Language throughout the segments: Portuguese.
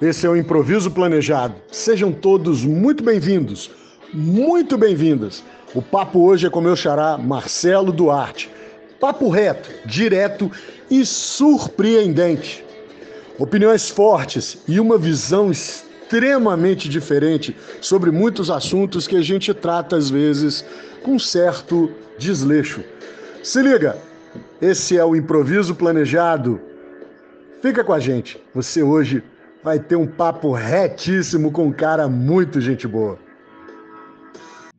Esse é o Improviso Planejado. Sejam todos muito bem-vindos, muito bem-vindas. O papo hoje é com meu xará Marcelo Duarte. Papo reto, direto e surpreendente. Opiniões fortes e uma visão extremamente diferente sobre muitos assuntos que a gente trata às vezes com certo desleixo. Se liga, esse é o Improviso Planejado. Fica com a gente. Você hoje vai ter um papo retíssimo com um cara muito gente boa.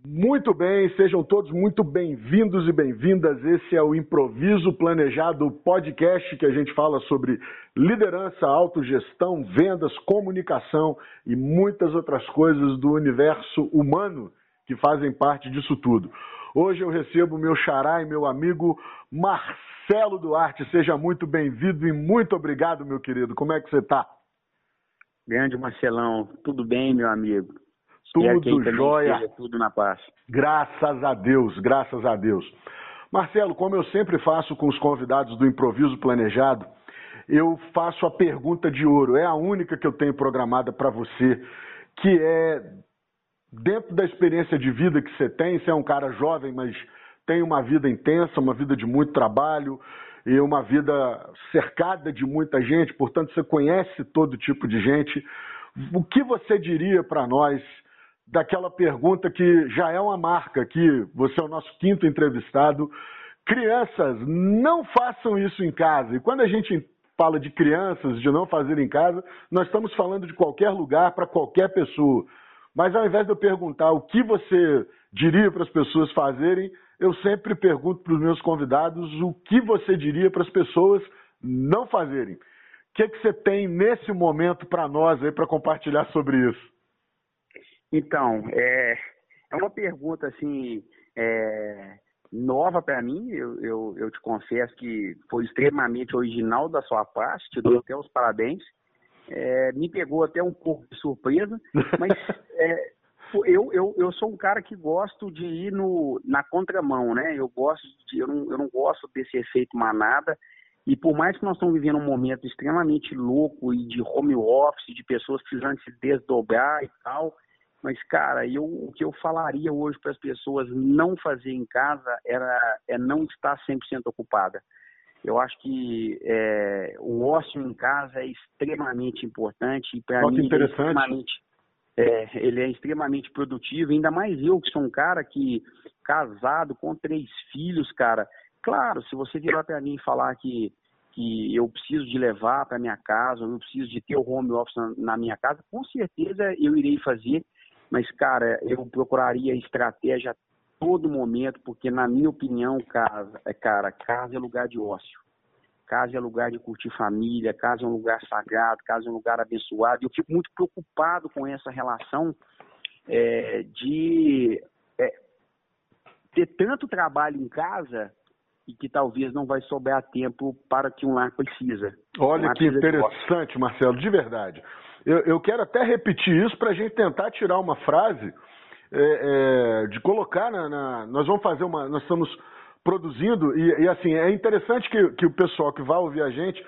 Muito bem, sejam todos muito bem-vindos e bem-vindas. Esse é o Improviso Planejado podcast que a gente fala sobre liderança, autogestão, vendas, comunicação e muitas outras coisas do universo humano que fazem parte disso tudo. Hoje eu recebo meu xará e meu amigo Marcelo Duarte. Seja muito bem-vindo e muito obrigado, meu querido. Como é que você está? Grande Marcelão, tudo bem, meu amigo? Tudo jóia. Tudo na paz. Graças a Deus, graças a Deus. Marcelo, como eu sempre faço com os convidados do Improviso Planejado, eu faço a pergunta de ouro. É a única que eu tenho programada para você, que é dentro da experiência de vida que você tem, você é um cara jovem, mas tem uma vida intensa, uma vida de muito trabalho, e uma vida cercada de muita gente, portanto você conhece todo tipo de gente. O que você diria para nós daquela pergunta que já é uma marca, que você é o nosso quinto entrevistado? Crianças, não façam isso em casa. E quando a gente fala de crianças, de não fazer em casa, nós estamos falando de qualquer lugar para qualquer pessoa. Mas ao invés de eu perguntar o que você diria para as pessoas fazerem, eu sempre pergunto para os meus convidados o que você diria para as pessoas não fazerem. O que, é que você tem nesse momento para nós aí para compartilhar sobre isso? Então, é, é uma pergunta assim é, nova para mim. Eu, eu, eu, te confesso que foi extremamente original da sua parte. Te dou até os parabéns. É, me pegou até um pouco de surpresa, mas é, eu, eu, eu sou um cara que gosto de ir no, na contramão, né? Eu gosto de, eu não, eu não gosto desse efeito manada. E por mais que nós estamos vivendo um momento extremamente louco e de home office, de pessoas precisando se desdobrar e tal, mas cara, eu, o que eu falaria hoje para as pessoas não fazer em casa era é não estar 100% ocupada. Eu acho que é, o ócio em casa é extremamente importante e para mim é extremamente é, ele é extremamente produtivo, ainda mais eu que sou um cara que, casado, com três filhos, cara, claro, se você virar para mim e falar que, que eu preciso de levar para minha casa, eu preciso de ter o home office na, na minha casa, com certeza eu irei fazer, mas, cara, eu procuraria estratégia a todo momento, porque, na minha opinião, casa, é, cara, casa é lugar de ócio casa é lugar de curtir família, casa é um lugar sagrado, casa é um lugar abençoado. Eu fico muito preocupado com essa relação é, de é, ter tanto trabalho em casa e que talvez não vai sobrar tempo para que um lar precisa. Olha um que interessante, Marcelo, de verdade. Eu, eu, quero até repetir isso para a gente tentar tirar uma frase é, é, de colocar na, na, Nós vamos fazer uma. Nós estamos produzindo, e, e, assim, é interessante que, que o pessoal que vai ouvir a gente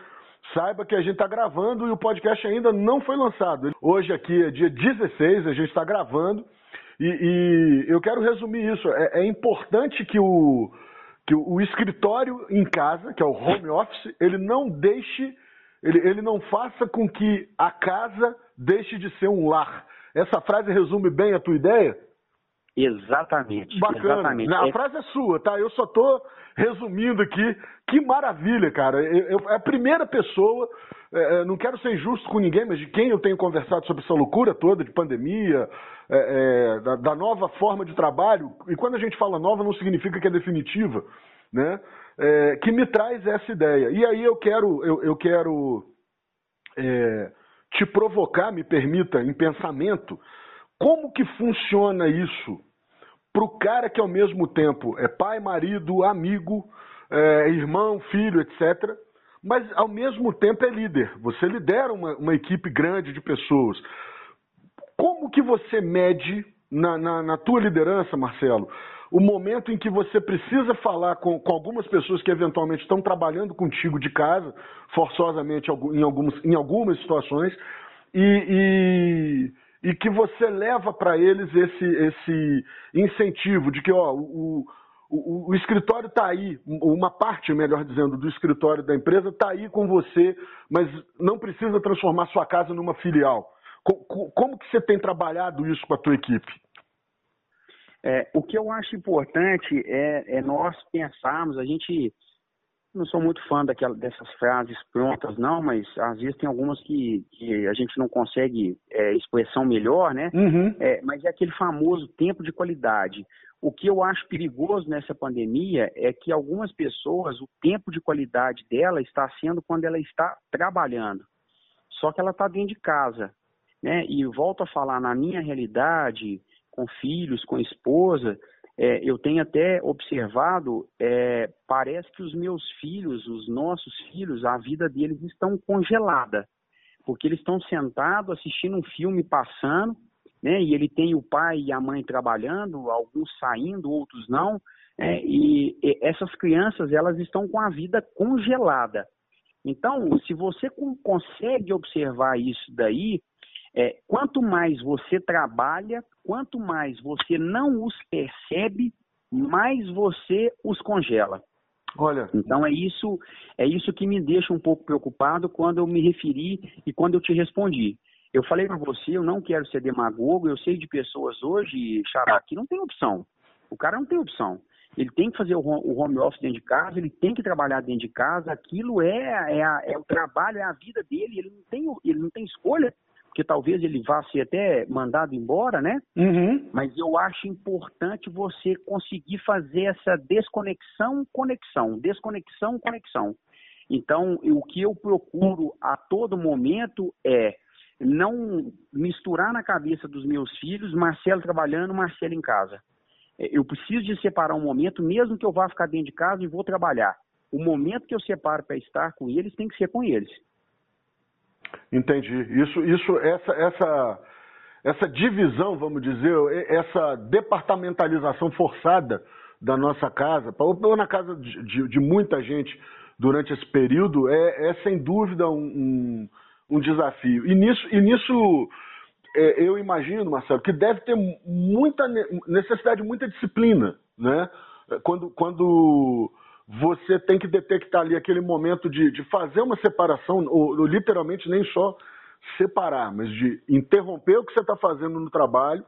saiba que a gente está gravando e o podcast ainda não foi lançado. Hoje aqui é dia 16, a gente está gravando, e, e, eu quero resumir isso. É, é importante que o, que o, o escritório em casa, que é o home office, ele não deixe, ele, ele não faça com que a casa deixe de ser um lar. Essa frase resume bem a tua ideia? Exatamente. Bacana. Exatamente. A é... frase é sua, tá? Eu só tô resumindo aqui. Que maravilha, cara. Eu, eu, é a primeira pessoa, é, é, não quero ser injusto com ninguém, mas de quem eu tenho conversado sobre essa loucura toda de pandemia, é, é, da, da, nova forma de trabalho, e quando a gente fala nova não significa que é definitiva, né? Que me traz essa ideia. E aí eu quero, eu, eu quero te provocar, me permita, em pensamento, como que funciona isso para o cara que ao mesmo tempo é pai, marido, amigo, é, irmão, filho, etc., mas ao mesmo tempo é líder. Você lidera uma, uma equipe grande de pessoas. Como que você mede na, na, na, tua liderança, Marcelo, o momento em que você precisa falar com, com algumas pessoas que eventualmente estão trabalhando contigo de casa, forçosamente em algumas, em algumas situações, e, e, e que você leva para eles esse, esse incentivo de que ó, o, o, o escritório está aí, uma parte, melhor dizendo, do escritório da empresa está aí com você, mas não precisa transformar sua casa numa filial. Como, que você tem trabalhado isso com a tua equipe? É, o que eu acho importante é, é, nós pensarmos, a gente não sou muito fã daquela, dessas frases prontas, não, mas às vezes tem algumas que, que a gente não consegue é, expressão melhor, né? Uhum. É, mas é aquele famoso tempo de qualidade. O que eu acho perigoso nessa pandemia é que algumas pessoas, o tempo de qualidade dela está sendo quando ela está trabalhando. Só que ela está dentro de casa. Né? E volto a falar, na minha realidade, com filhos, com esposa, é, eu tenho até observado, é, parece que os meus filhos, os nossos filhos, a vida deles estão congelada, porque eles estão sentados assistindo um filme passando, né? E ele tem o pai e a mãe trabalhando, alguns saindo, outros não, é, e, e essas crianças elas estão com a vida congelada. Então, se você consegue observar isso daí, é, quanto mais você trabalha, quanto mais você não os percebe, mais você os congela. Olha. Então é isso, é isso que me deixa um pouco preocupado quando eu me referi e quando eu te respondi. Eu falei para você, eu não quero ser demagogo, eu sei de pessoas hoje, Xará, que não tem opção. O cara não tem opção. Ele tem que fazer o home office dentro de casa, ele tem que trabalhar dentro de casa, aquilo é, é, é o trabalho, é a vida dele, ele não tem, ele não tem escolha porque talvez ele vá ser até mandado embora, né? Uhum. Mas eu acho importante você conseguir fazer essa desconexão, conexão, desconexão, conexão. Então, o que eu procuro a todo momento é não misturar na cabeça dos meus filhos Marcelo trabalhando, Marcelo em casa. É, eu preciso de separar um momento, mesmo que eu vá ficar dentro de casa e vou trabalhar. O momento que eu separo para estar com eles tem que ser com eles. Entendi. Isso, isso, essa, essa, essa divisão, vamos dizer, essa departamentalização forçada da nossa casa, ou na casa de, de, de muita gente durante esse período, é, é sem dúvida um, um, um, desafio. E nisso, e nisso é, eu imagino, Marcelo, que deve ter muita necessidade de muita disciplina, né? Quando, quando você tem que detectar ali aquele momento de, de fazer uma separação, ou, ou, literalmente nem só separar, mas de interromper o que você está fazendo no trabalho,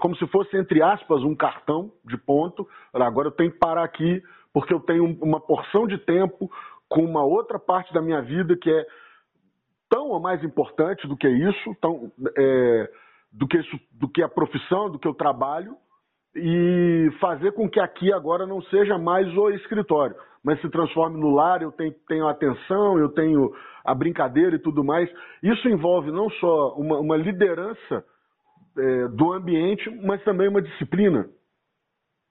como se fosse, entre aspas, um cartão de ponto. Agora eu tenho que parar aqui, porque eu tenho uma porção de tempo com uma outra parte da minha vida que é tão ou mais importante do que isso, tão, é, do, que isso do que a profissão, do que o trabalho, e fazer com que aqui agora não seja mais o escritório, mas se transforme no lar, eu tenho, tenho atenção, eu tenho a brincadeira e tudo mais. Isso envolve não só uma, uma liderança é, do ambiente, mas também uma disciplina.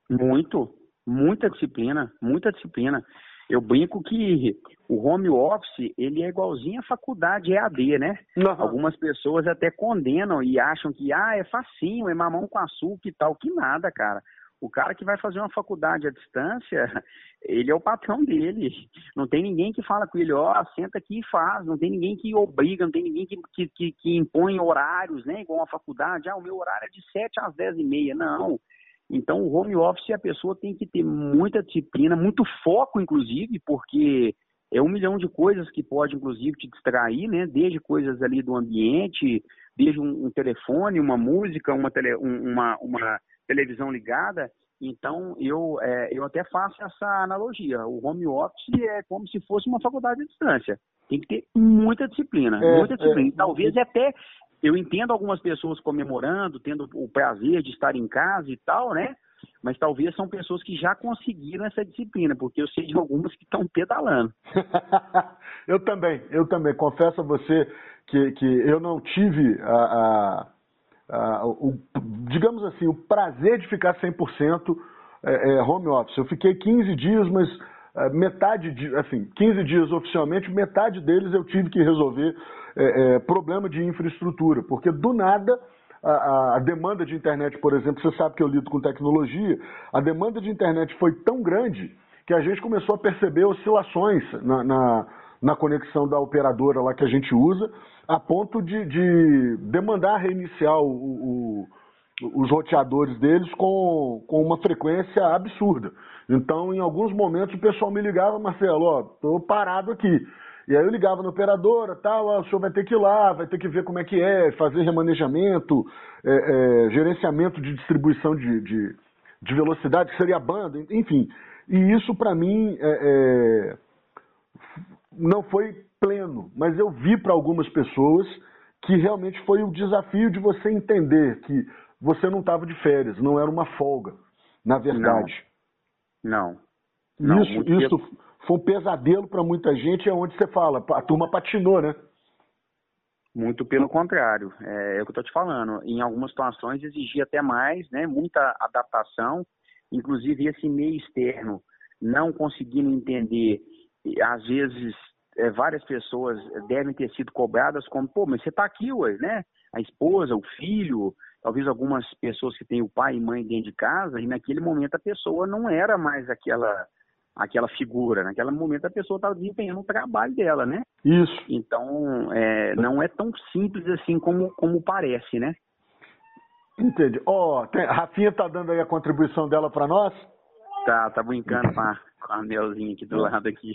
Muito, muita disciplina, muita disciplina. Eu brinco que o home office, ele é igualzinho a faculdade EAD, né? Uhum. Algumas pessoas até condenam e acham que, ah, é facinho, é mamão com açúcar e tal. Que nada, cara. O cara que vai fazer uma faculdade à distância, ele é o patrão dele. Não tem ninguém que fala com ele, ó, oh, senta aqui e faz. Não tem ninguém que obriga, não tem ninguém que, que, que, que impõe horários, né? Igual a faculdade. Ah, o meu horário é de 7 às 10 e meia. Não. Então, o home office, a pessoa tem que ter muita disciplina, muito foco, inclusive, porque é um milhão de coisas que pode, inclusive, te distrair, né? Desde coisas ali do ambiente, desde um, um telefone, uma música, uma, tele, um, uma, uma televisão ligada. Então, eu, é, eu até faço essa analogia. O home office é como se fosse uma faculdade à distância. Tem que ter muita disciplina, é, muita disciplina. É, talvez até eu entendo algumas pessoas comemorando, tendo o prazer de estar em casa e tal, né? Mas talvez são pessoas que já conseguiram essa disciplina, porque eu sei de algumas que estão pedalando. eu também, eu também. Confesso a você que, que eu não tive a, a, a, o, digamos assim, o prazer de ficar 100% é, é, home office. Eu fiquei 15 dias, mas é, metade, de, assim, 15 dias oficialmente, metade deles eu tive que resolver é, é, problema de infraestrutura, porque do nada a, a, demanda de internet, por exemplo, você sabe que eu lido com tecnologia, a demanda de internet foi tão grande que a gente começou a perceber oscilações na, na na conexão da operadora lá que a gente usa, a ponto de, de demandar reiniciar o, o, os roteadores deles com, com uma frequência absurda. Então, em alguns momentos, o pessoal me ligava, Marcelo, ó, tô parado aqui. E aí eu ligava na operadora, tal, ó, o senhor vai ter que ir lá, vai ter que ver como é que é, fazer remanejamento, é, é, gerenciamento de distribuição de, de, de, velocidade, que seria a banda, enfim. E isso, para mim, é, é, não foi pleno, mas eu vi para algumas pessoas que realmente foi o desafio de você entender que você não estava de férias, não era uma folga, na verdade. Não. não. Isso, isso foi um pesadelo para muita gente, é onde você fala, a turma patinou, né? Muito pelo contrário, é, é o que eu estou te falando. Em algumas situações exigia até mais, né? Muita adaptação, inclusive esse meio externo não conseguindo entender, às vezes é, várias pessoas devem ter sido cobradas como, pô, mas você está aqui, ué, né? A esposa, o filho, talvez algumas pessoas que têm o pai e mãe dentro de casa, e naquele momento a pessoa não era mais aquela aquela figura. Naquele momento a pessoa estava desempenhando o trabalho dela, né? Isso. Então, é, não é tão simples assim como, como parece, né? Entendi. Ó, oh, a Rafinha tá dando aí a contribuição dela para nós? Tá, tá brincando com a, com a Nelzinha aqui do lado aqui.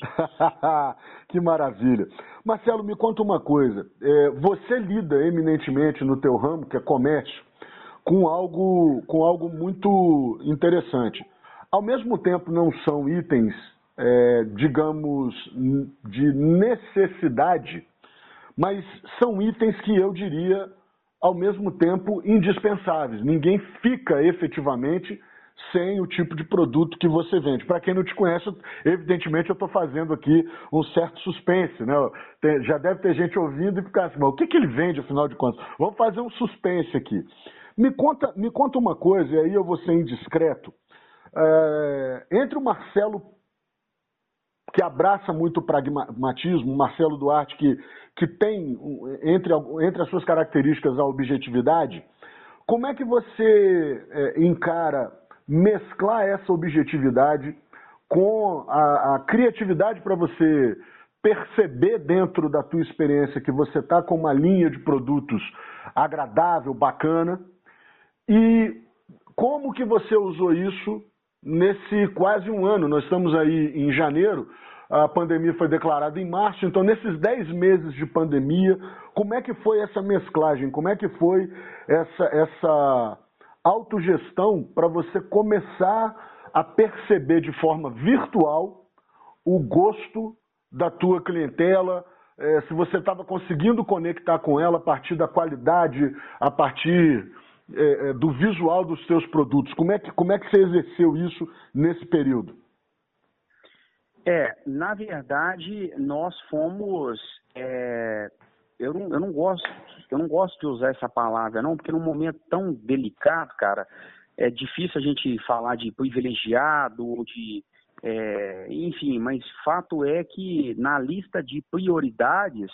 que maravilha. Marcelo, me conta uma coisa. É, você lida eminentemente no teu ramo, que é comércio, com algo, com algo muito interessante. Ao mesmo tempo, não são itens, é, digamos, de necessidade, mas são itens que eu diria, ao mesmo tempo, indispensáveis. Ninguém fica efetivamente sem o tipo de produto que você vende. Para quem não te conhece, evidentemente eu estou fazendo aqui um certo suspense, né? já deve ter gente ouvindo e ficar assim, mas o que, que ele vende, afinal de contas? Vamos fazer um suspense aqui. Me conta, me conta uma coisa, e aí eu vou ser indiscreto. É, entre o Marcelo, que abraça muito o pragmatismo, o Marcelo Duarte, que, que tem entre, entre as suas características a objetividade, como é que você é, encara mesclar essa objetividade com a, a criatividade para você perceber dentro da tua experiência que você está com uma linha de produtos agradável, bacana, e como que você usou isso nesse quase um ano? Nós estamos aí em janeiro, a pandemia foi declarada em março, então nesses 10 meses de pandemia, como é que foi essa mesclagem? Como é que foi essa, essa autogestão para você começar a perceber de forma virtual o gosto da tua clientela, é, se você estava conseguindo conectar com ela a partir da qualidade, a partir é, é, do visual dos seus produtos. Como é, que, como é que você exerceu isso nesse período? É, na verdade, nós fomos é, eu não, eu não gosto, eu não gosto de usar essa palavra, não, porque num momento tão delicado, cara, é difícil a gente falar de privilegiado ou de. É, enfim, mas fato é que na lista de prioridades,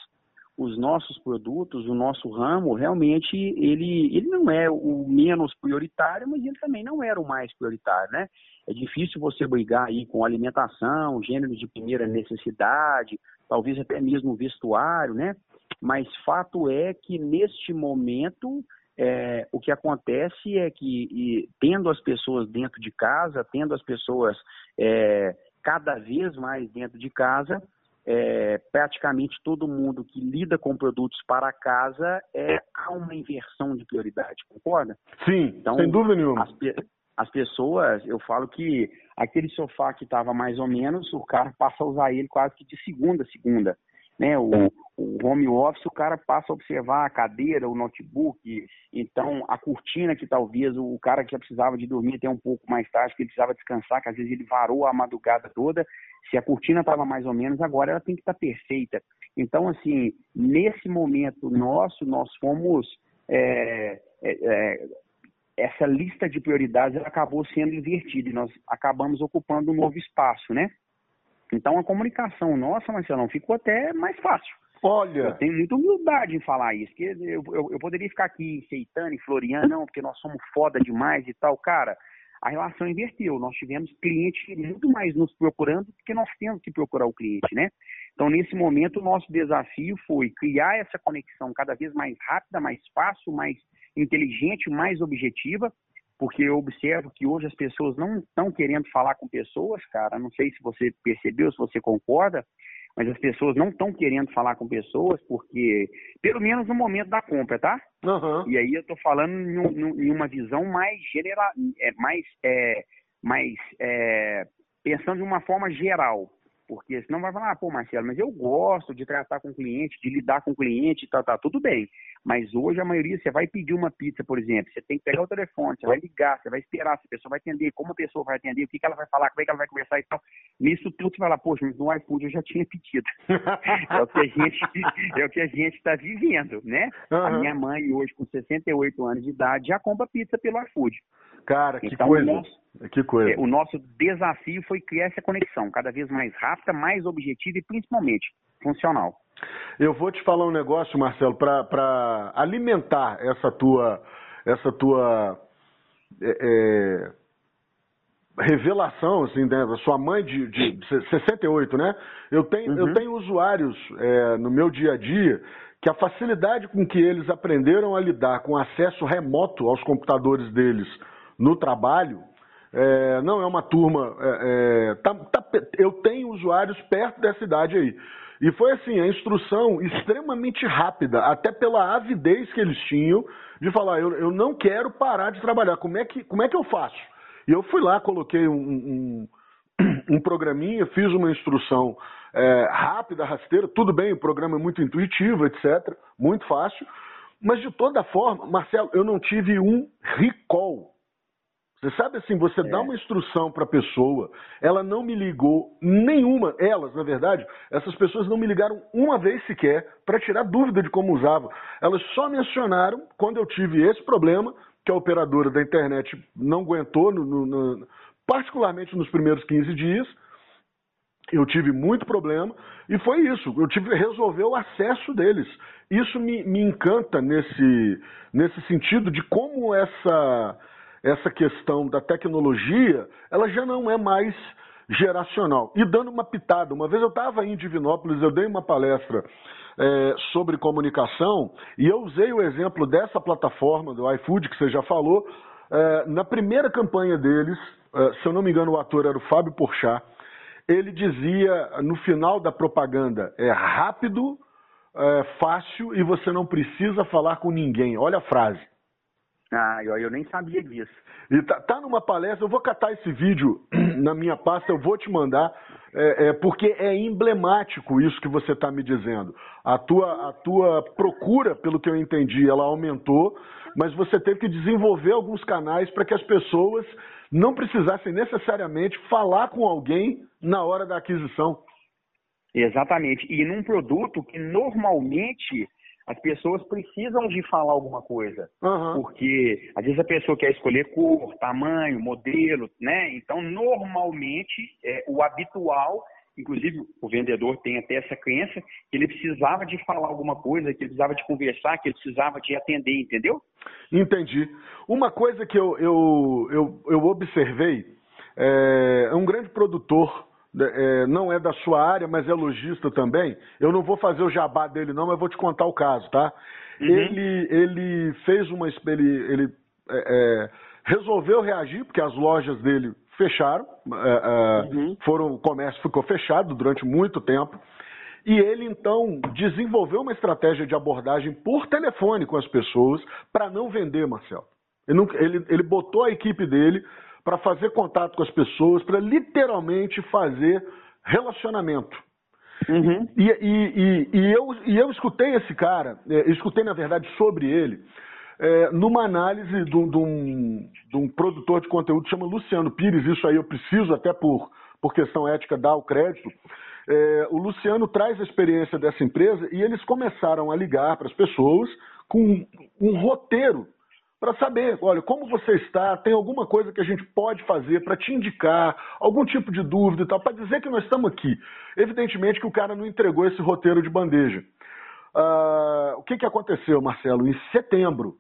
os nossos produtos, o nosso ramo, realmente ele, ele não é o menos prioritário, mas ele também não era o mais prioritário, né? É difícil você brigar aí com alimentação, gêneros de primeira necessidade, talvez até mesmo vestuário, né? mas fato é que neste momento é, o que acontece é que, e, tendo as pessoas dentro de casa, tendo as pessoas é, cada vez mais dentro de casa, é, praticamente todo mundo que lida com produtos para casa é, há uma inversão de prioridade, concorda? Sim, então, sem dúvida nenhuma. As, as pessoas, eu falo que aquele sofá que estava mais ou menos, o cara passa a usar ele quase que de segunda a segunda né? O, o home office, o cara passa a observar a cadeira, o notebook, então a cortina que talvez o cara que já precisava de dormir até um pouco mais tarde, que ele precisava descansar, que às vezes ele varou a madrugada toda, se a cortina estava mais ou menos, agora ela tem que estar tá perfeita. Então, assim, nesse momento nosso, nós fomos. É, é, é, essa lista de prioridades acabou sendo invertida e nós acabamos ocupando um novo espaço, né? Então a comunicação nossa, Marcelão, ficou até mais fácil. Olha. Eu tenho muita humildade em falar isso, porque eu, eu, eu poderia ficar aqui aceitando e floreando, não, porque nós somos foda demais e tal. Cara, a relação inverteu. Nós tivemos clientes muito mais nos procurando do que nós temos que procurar o cliente, né? Então, nesse momento, o nosso desafio foi criar essa conexão cada vez mais rápida, mais fácil, mais inteligente, mais objetiva, porque eu observo que hoje as pessoas não estão querendo falar com pessoas, cara. Não sei se você percebeu, se você concorda, mas as pessoas não estão querendo falar com pessoas porque, pelo menos no momento da compra, tá? Uhum. E aí eu estou falando em, em, uma visão mais general, é, mais, é, mais é, pensando de uma forma geral. Porque senão vai falar, ah, pô, Marcelo, mas eu gosto de tratar com o cliente, de lidar com o cliente, tá, tá, tudo bem. Mas hoje a maioria, você vai pedir uma pizza, por exemplo, você tem que pegar o telefone, você vai ligar, você vai esperar se a pessoa vai atender, como a pessoa vai atender, o que, que ela vai falar, como é que ela vai conversar e tal. Nisso tudo você vai lá, poxa, mas no iFood eu já tinha pedido. é o que a gente é o que a gente está vivendo, né? Uhum. A minha mãe hoje, com 68 anos de idade, já compra pizza pelo iFood. Cara, que então, coisa. O nosso, que coisa. É, o nosso desafio foi criar essa conexão cada vez mais rápida, mais objetiva e principalmente funcional. Eu vou te falar um negócio, Marcelo, para alimentar essa tua, essa tua é, é, revelação, assim, né? sua mãe de, de 68, né? Eu tenho, uhum. eu tenho usuários é, no meu dia a dia que a facilidade com que eles aprenderam a lidar com acesso remoto aos computadores deles no trabalho, é, não é uma turma. É, é, tá, tá, eu tenho usuários perto dessa idade aí. E foi assim, a instrução extremamente rápida, até pela avidez que eles tinham de falar, eu, eu não quero parar de trabalhar, como é que, como é que eu faço? E eu fui lá, coloquei um, um, um programinha, fiz uma instrução é, rápida, rasteira, tudo bem, o programa é muito intuitivo, etc., muito fácil, mas de toda forma, Marcelo, eu não tive um recall você sabe assim, você é. dá uma instrução para a pessoa, ela não me ligou nenhuma, elas, na verdade, essas pessoas não me ligaram uma vez sequer para tirar dúvida de como usava. Elas só mencionaram quando eu tive esse problema, que a operadora da internet não aguentou, no, no, no, particularmente nos primeiros 15 dias. Eu tive muito problema e foi isso. Eu tive resolver o acesso deles. Isso me, me encanta nesse, nesse sentido de como essa essa questão da tecnologia, ela já não é mais geracional. E dando uma pitada, uma vez eu estava em Divinópolis, eu dei uma palestra é, sobre comunicação e eu usei o exemplo dessa plataforma do iFood, que você já falou. É, na primeira campanha deles, é, se eu não me engano, o ator era o Fábio Porchat, ele dizia no final da propaganda: é rápido, é, fácil e você não precisa falar com ninguém. Olha a frase. Ah, eu, eu nem sabia disso. E tá, tá, numa palestra, eu vou catar esse vídeo na minha pasta, eu vou te mandar, é, é, porque é emblemático isso que você está me dizendo. A tua, a tua procura, pelo que eu entendi, ela aumentou, mas você teve que desenvolver alguns canais para que as pessoas não precisassem necessariamente falar com alguém na hora da aquisição. Exatamente. E num produto que normalmente as pessoas precisam de falar alguma coisa. Uhum. Porque às vezes a pessoa quer escolher cor, tamanho, modelo, né? Então, normalmente, é, o habitual, inclusive o vendedor tem até essa crença, que ele precisava de falar alguma coisa, que ele precisava de conversar, que ele precisava de atender, entendeu? Entendi. Uma coisa que eu, eu, eu, eu observei, é, é um grande produtor é, não é da sua área, mas é lojista também. Eu não vou fazer o jabá dele, não, mas vou te contar o caso, tá? Uhum. Ele, ele fez uma. Ele, ele é, é, resolveu reagir, porque as lojas dele fecharam, é, é, uhum. foram, o comércio ficou fechado durante muito tempo. E ele então desenvolveu uma estratégia de abordagem por telefone com as pessoas para não vender, Marcelo. Ele, não, ele, ele botou a equipe dele para fazer contato com as pessoas, para literalmente fazer relacionamento. Uhum. E, e, e, e, eu, e eu escutei esse cara, é, escutei na verdade sobre ele, é, numa análise de, de, um, de um produtor de conteúdo que chama Luciano Pires, isso aí eu preciso até por, por questão ética dar o crédito. É, o Luciano traz a experiência dessa empresa e eles começaram a ligar para as pessoas com um roteiro para saber, olha, como você está, tem alguma coisa que a gente pode fazer para te indicar, algum tipo de dúvida e tal, para dizer que nós estamos aqui. Evidentemente que o cara não entregou esse roteiro de bandeja. Uh, o que, que aconteceu, Marcelo? Em setembro,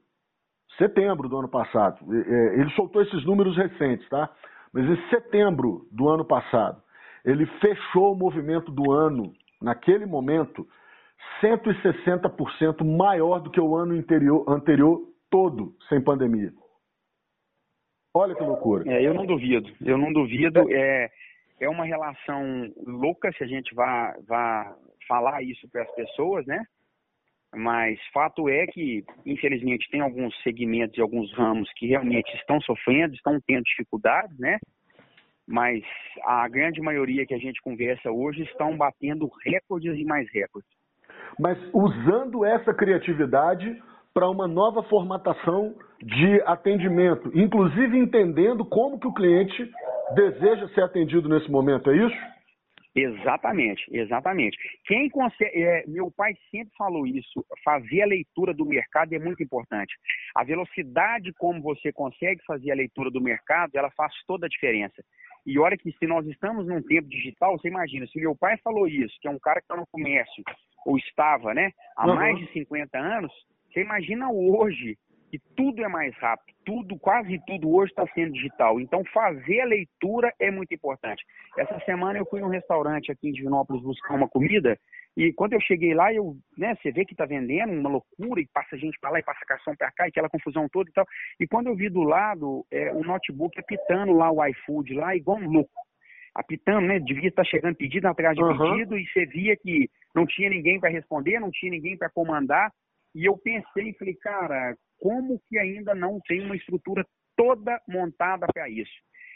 setembro do ano passado, é, ele soltou esses números recentes, tá? Mas em setembro do ano passado, ele fechou o movimento do ano naquele momento, 160% maior do que o ano anterior, anterior todo, sem pandemia. Olha que loucura. É, eu não duvido, eu não duvido. É, é uma relação louca se a gente vá, vá falar isso para as pessoas, né? Mas fato é que, infelizmente, tem alguns segmentos e alguns ramos que realmente estão sofrendo, estão tendo dificuldades, né? Mas a grande maioria que a gente conversa hoje estão batendo recordes e mais recordes. Mas usando essa criatividade para uma nova formatação de atendimento, inclusive entendendo como que o cliente deseja ser atendido nesse momento, é isso? Exatamente, exatamente. Quem consegue, é, meu pai sempre falou isso, fazer a leitura do mercado é muito importante. A velocidade como você consegue fazer a leitura do mercado, ela faz toda a diferença. E olha que se nós estamos num tempo digital, você imagina, se meu pai falou isso, que é um cara que está no comércio, ou estava, né, há uhum. mais de 50 anos, você imagina hoje que tudo é mais rápido, tudo, quase tudo hoje está sendo digital. Então, fazer a leitura é muito importante. Essa semana eu fui num restaurante aqui em Divinópolis buscar uma comida e quando eu cheguei lá, eu, né, você vê que está vendendo uma loucura e passa gente para lá e passa cartão para cá e aquela confusão toda e tal. E quando eu vi do lado é, o notebook apitando lá o iFood lá, igual um louco. Apitando, né? Devia estar chegando pedido atrás de uhum. pedido e você via que não tinha ninguém para responder, não tinha ninguém para comandar. E eu pensei, falei, cara, como que ainda não tem uma estrutura toda montada para isso?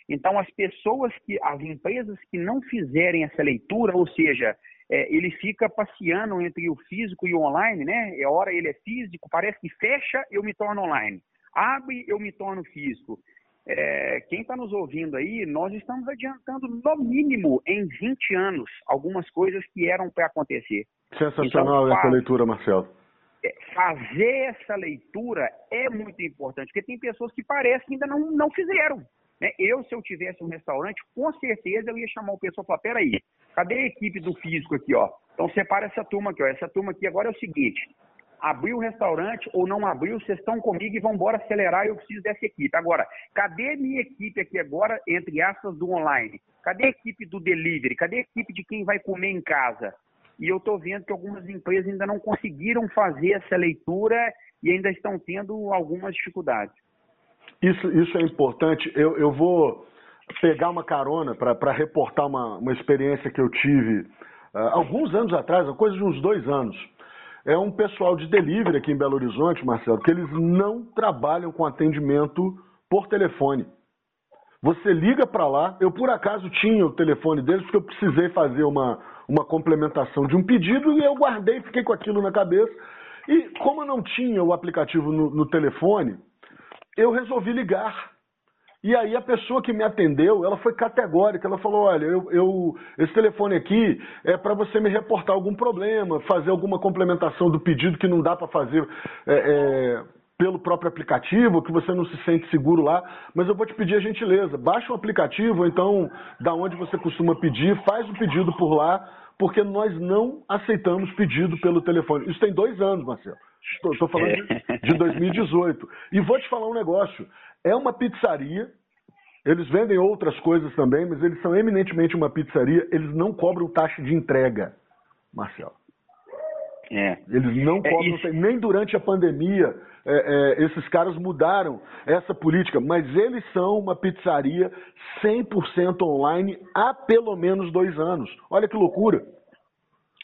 Então, as pessoas que, as empresas que não fizerem essa leitura, ou seja, é, ele fica passeando entre o físico e o online, né? É hora ele é físico, parece que fecha, eu me torno online. Abre, eu me torno físico. É, quem está nos ouvindo aí, nós estamos adiantando no mínimo em 20 anos algumas coisas que eram para acontecer. Sensacional então, essa leitura, Marcelo. É, fazer essa leitura é muito importante, porque tem pessoas que parecem que ainda não, não fizeram. Né? Eu, se eu tivesse um restaurante, com certeza eu ia chamar o pessoal e falar, peraí, cadê a equipe do físico aqui, ó? Então separa essa turma aqui, ó. Essa turma aqui agora é o seguinte, abriu o restaurante ou não abriu, vocês estão comigo e vão embora acelerar, eu preciso dessa equipe. Agora, cadê minha equipe aqui agora, entre aspas, do online? Cadê a equipe do delivery? Cadê a equipe de quem vai comer em casa? E eu estou vendo que algumas empresas ainda não conseguiram fazer essa leitura e ainda estão tendo algumas dificuldades. Isso, isso é importante. Eu, eu vou pegar uma carona para reportar uma, uma experiência que eu tive uh, alguns anos atrás, coisa de uns dois anos. É um pessoal de delivery aqui em Belo Horizonte, Marcelo, que eles não trabalham com atendimento por telefone. Você liga para lá, eu por acaso tinha o telefone deles porque eu precisei fazer uma, uma complementação de um pedido e eu guardei, fiquei com aquilo na cabeça. E como eu não tinha o aplicativo no, no telefone, eu resolvi ligar. E aí a pessoa que me atendeu, ela foi categórica, ela falou, olha, eu, eu esse telefone aqui é para você me reportar algum problema, fazer alguma complementação do pedido que não dá para fazer é, é, pelo próprio aplicativo, que você não se sente seguro lá, mas eu vou te pedir a gentileza, baixa o aplicativo, ou então da onde você costuma pedir, faz o pedido por lá, porque nós não aceitamos pedido pelo telefone. Isso tem dois anos, Marcelo. Estou falando de, de 2018. E vou te falar um negócio. É uma pizzaria, eles vendem outras coisas também, mas eles são eminentemente uma pizzaria, eles não cobram taxa de entrega, Marcelo. É. Eles não é cobram, é nem durante a pandemia, é, é, esses caras mudaram essa política, mas eles são uma pizzaria 100% online há pelo menos dois anos. Olha que loucura.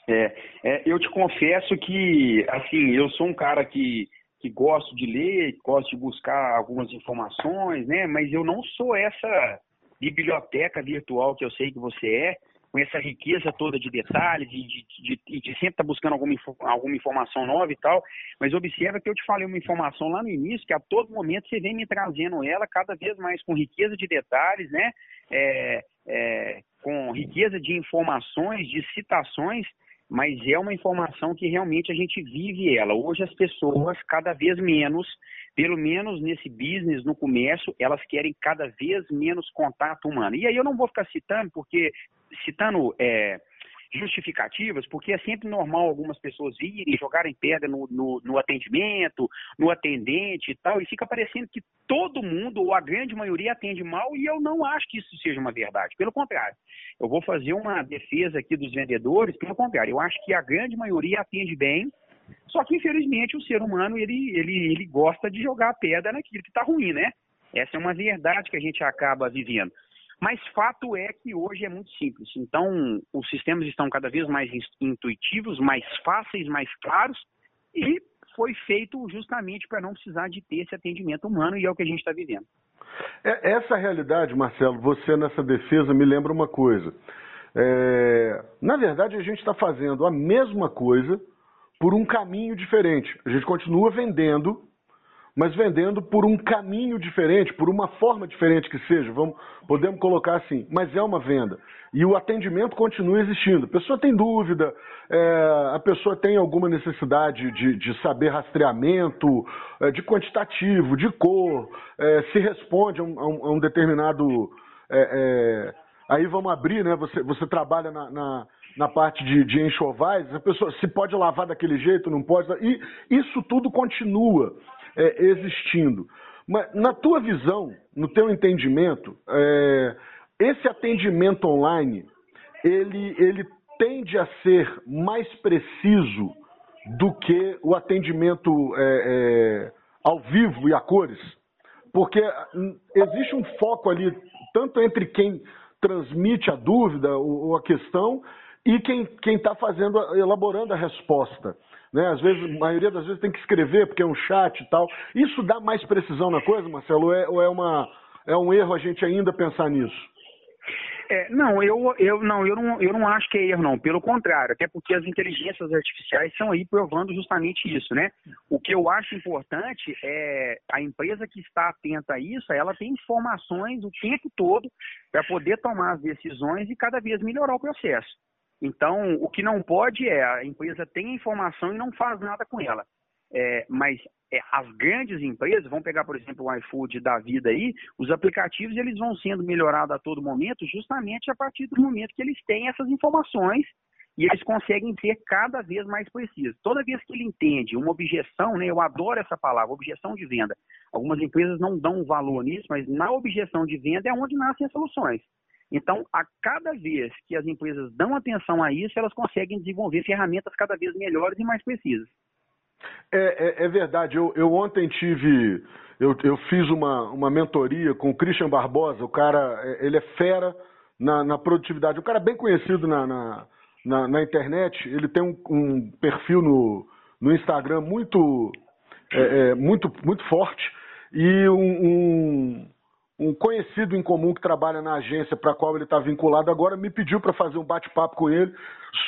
É, é, eu te confesso que, assim, eu sou um cara que, que gosto de ler, gosto de buscar algumas informações, né? Mas eu não sou essa biblioteca virtual que eu sei que você é com essa riqueza toda de detalhes e de, de, de, de, sempre estar tá buscando alguma, alguma informação nova e tal, mas observa que eu te falei uma informação lá no início, que a todo momento você vem me trazendo ela cada vez mais com riqueza de detalhes, né? É, é, com riqueza de informações, de citações, mas é uma informação que realmente a gente vive ela. Hoje as pessoas, cada vez menos, pelo menos nesse business, no comércio, elas querem cada vez menos contato humano. E aí eu não vou ficar citando, porque citando é, justificativas, porque é sempre normal algumas pessoas virem, jogarem pedra no, no, no, atendimento, no atendente e tal, e fica parecendo que todo mundo, ou a grande maioria, atende mal, e eu não acho que isso seja uma verdade. Pelo contrário, eu vou fazer uma defesa aqui dos vendedores, pelo contrário, eu acho que a grande maioria atende bem, só que, infelizmente, o ser humano, ele, ele, ele gosta de jogar pedra naquilo que está ruim, né? Essa é uma verdade que a gente acaba vivendo. Mas fato é que hoje é muito simples. Então, os sistemas estão cada vez mais intuitivos, mais fáceis, mais claros, e foi feito justamente para não precisar de ter esse atendimento humano, e é o que a gente está vivendo. É, essa realidade, Marcelo, você nessa defesa me lembra uma coisa. É, na verdade, a gente está fazendo a mesma coisa por um caminho diferente. A gente continua vendendo mas vendendo por um caminho diferente, por uma forma diferente que seja, vamos, podemos colocar assim, mas é uma venda. E o atendimento continua existindo. A pessoa tem dúvida, é, a pessoa tem alguma necessidade de, de saber rastreamento, é, de quantitativo, de cor, é, se responde a um, a um determinado. É, é, aí vamos abrir, né? Você, você trabalha na, na na parte de, de, enxovais, a pessoa se pode lavar daquele jeito, não pode. E isso tudo continua é, existindo. Mas na tua visão, no teu entendimento, é, esse atendimento online, ele, ele tende a ser mais preciso do que o atendimento é, é, ao vivo e a cores? Porque hum, existe um foco ali, tanto entre quem transmite a dúvida ou a questão e quem está fazendo, elaborando a resposta. Né? Às vezes, a maioria das vezes tem que escrever porque é um chat e tal. Isso dá mais precisão na coisa, Marcelo? Ou é, ou é, uma, é um erro a gente ainda pensar nisso? É, não, eu, eu, não, eu não, eu não acho que é erro, não. Pelo contrário, até porque as inteligências artificiais estão aí provando justamente isso, né? O que eu acho importante é a empresa que está atenta a isso, ela tem informações o tempo todo para poder tomar as decisões e cada vez melhorar o processo. Então, o que não pode é a empresa tem a informação e não faz nada com ela. É, mas é, as grandes empresas, vão pegar, por exemplo, o iFood da vida aí, os aplicativos eles vão sendo melhorados a todo momento, justamente a partir do momento que eles têm essas informações e eles conseguem ser cada vez mais precisos. Toda vez que ele entende uma objeção, né, eu adoro essa palavra, objeção de venda. Algumas empresas não dão valor nisso, mas na objeção de venda é onde nascem as soluções. Então, a cada vez que as empresas dão atenção a isso, elas conseguem desenvolver ferramentas cada vez melhores e mais precisas. É, é, é verdade. Eu, eu, ontem tive. Eu, eu, fiz uma, uma mentoria com o Christian Barbosa. O cara, é, ele é fera na, na produtividade. Um cara bem conhecido na, na, na, na internet. Ele tem um, um perfil no, no Instagram muito, é, é muito, muito forte. E um, um um conhecido em comum que trabalha na agência para a qual ele está vinculado agora me pediu para fazer um bate-papo com ele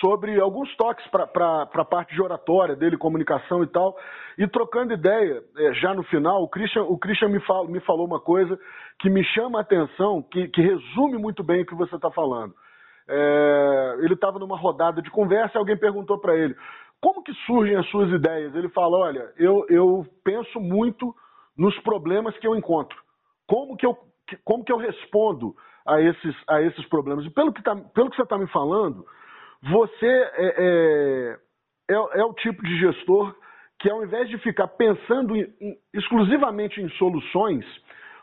sobre alguns toques para a parte de oratória dele, comunicação e tal. E trocando ideia, é, já no final, o Christian, o Christian me, fal, me falou uma coisa que me chama a atenção, que, que resume muito bem o que você está falando. É, ele estava numa rodada de conversa e alguém perguntou para ele como que surgem as suas ideias. Ele fala, olha, eu, eu penso muito nos problemas que eu encontro. Como que eu, como que eu respondo a esses, a esses problemas? E pelo que, tá, pelo que você está me falando, você é, é, é, é, o tipo de gestor que, ao invés de ficar pensando em, em, exclusivamente em soluções,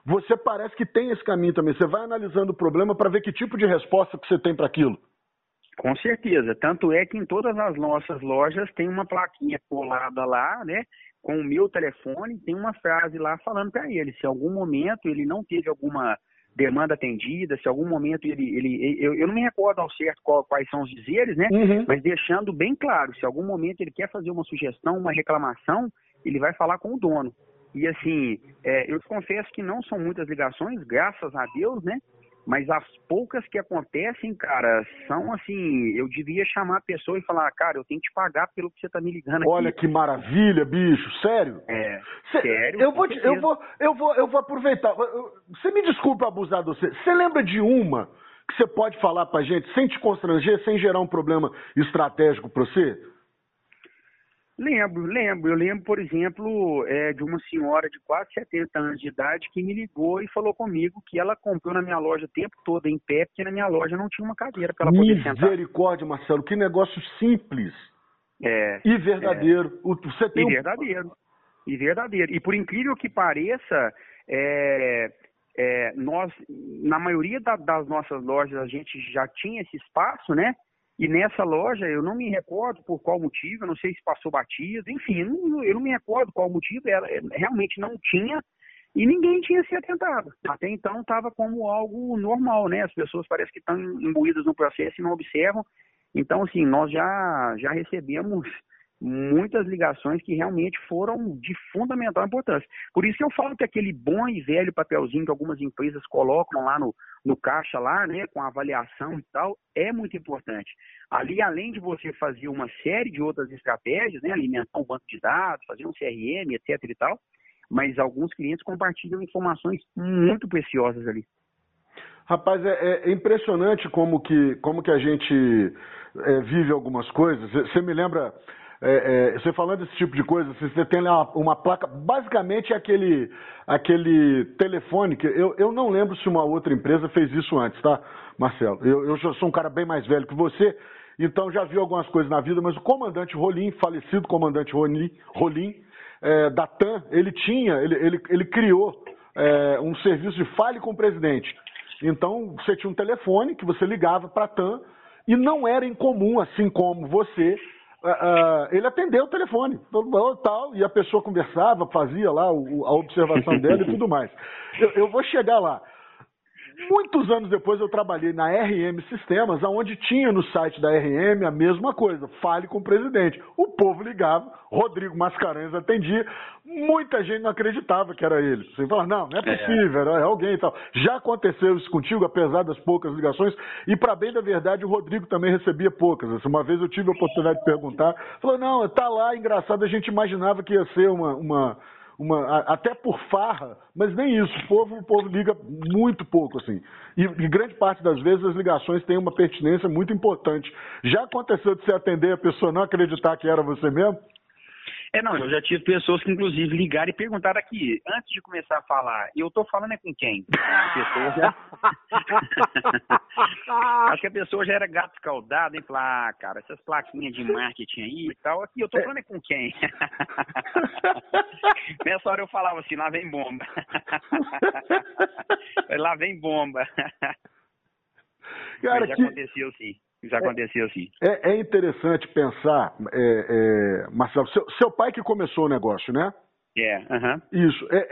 você parece que tem esse caminho também. Você vai analisando o problema para ver que tipo de resposta que você tem para aquilo. Com certeza. Tanto é que em todas as nossas lojas tem uma plaquinha colada lá, né? com o meu telefone, tem uma frase lá falando para ele, se algum momento ele não teve alguma demanda atendida, se algum momento ele, ele eu, eu não me recordo ao certo qual, quais são os dizeres, né? Uhum. Mas deixando bem claro, se algum momento ele quer fazer uma sugestão, uma reclamação, ele vai falar com o dono. E assim, é, eu confesso que não são muitas ligações, graças a Deus, né? Mas as poucas que acontecem, cara, são assim, eu devia chamar a pessoa e falar, cara, eu tenho que te pagar pelo que você tá me ligando aqui. Olha que maravilha, bicho, sério? É, Cê, sério. Eu vou, eu vou, eu vou, eu vou aproveitar. Você me desculpa abusar de você. Você lembra de uma que você pode falar pra gente sem te constranger, sem gerar um problema estratégico para você? Lembro, lembro. Eu lembro, por exemplo, é, de uma senhora de quase 70 anos de idade que me ligou e falou comigo que ela comprou na minha loja o tempo todo em pé, porque na minha loja não tinha uma cadeira para ela poder sentar. Misericórdia, Marcelo, que negócio simples. É, e verdadeiro. É, Você tem e um... verdadeiro. E verdadeiro. E por incrível que pareça, é, é, nós, na maioria da, das nossas lojas, a gente já tinha esse espaço, né? E nessa loja, eu não me recordo por qual motivo, eu não sei se passou batido, enfim, eu não, me recordo qual motivo, ela realmente não tinha e ninguém tinha se atentado. Até então estava como algo normal, né? As pessoas parecem que estão imbuídas no processo e não observam. Então, assim, nós já, já recebemos muitas ligações que realmente foram de fundamental importância. Por isso que eu falo que aquele bom e velho papelzinho que algumas empresas colocam lá no, no caixa lá, né, com avaliação e tal, é muito importante. Ali, além de você fazer uma série de outras estratégias, né, alimentar um banco de dados, fazer um CRM, etc e tal, mas alguns clientes compartilham informações muito preciosas ali. Rapaz, é, é impressionante como que, como que a gente é, vive algumas coisas. Você me lembra é, é, você falando desse tipo de coisa, você tem uma, uma placa, basicamente é aquele, aquele telefone que eu, eu não lembro se uma outra empresa fez isso antes, tá, Marcelo? Eu, eu já sou um cara bem mais velho que você, então já vi algumas coisas na vida, mas o comandante Rolim, falecido comandante Rolim, Rolim é, da TAM, ele tinha, ele, ele, ele criou é, um serviço de fale com o presidente. Então você tinha um telefone que você ligava para a TAM e não era incomum, assim como você Uh, ele atendeu o telefone, tal, e a pessoa conversava, fazia lá o, a observação dela e tudo mais. Eu, eu, vou chegar lá. Muitos anos depois eu trabalhei na RM Sistemas, onde tinha no site da RM a mesma coisa, fale com o presidente. O povo ligava, Rodrigo Mascarenhas atendia, muita gente não acreditava que era ele. Você fala, não, não é, é. possível, era alguém e tal. Já aconteceu isso contigo, apesar das poucas ligações, e para bem da verdade, o Rodrigo também recebia poucas. Assim, uma vez eu tive a oportunidade de perguntar, falou, não, tá lá, engraçado, a gente imaginava que ia ser uma, uma uma, até por farra, mas nem isso. O povo, o povo liga muito pouco, assim. E, e, grande parte das vezes as ligações têm uma pertinência muito importante. Já aconteceu de você atender a pessoa não acreditar que era você mesmo? É, não, eu já tive pessoas que, inclusive, ligaram e perguntaram aqui, antes de começar a falar, eu tô falando é com quem? A pessoa já... Acho que a pessoa já era gato escaldado, e falou, ah, cara, essas plaquinhas de marketing aí e tal, aqui, eu tô falando é com quem? Nessa hora eu falava assim, lá vem bomba. lá vem bomba. Cara, Mas já que... aconteceu sim. Já aconteceu assim. É, é interessante pensar, é, é, Marcelo, seu, seu, pai que começou o negócio, né? É. Isso. É,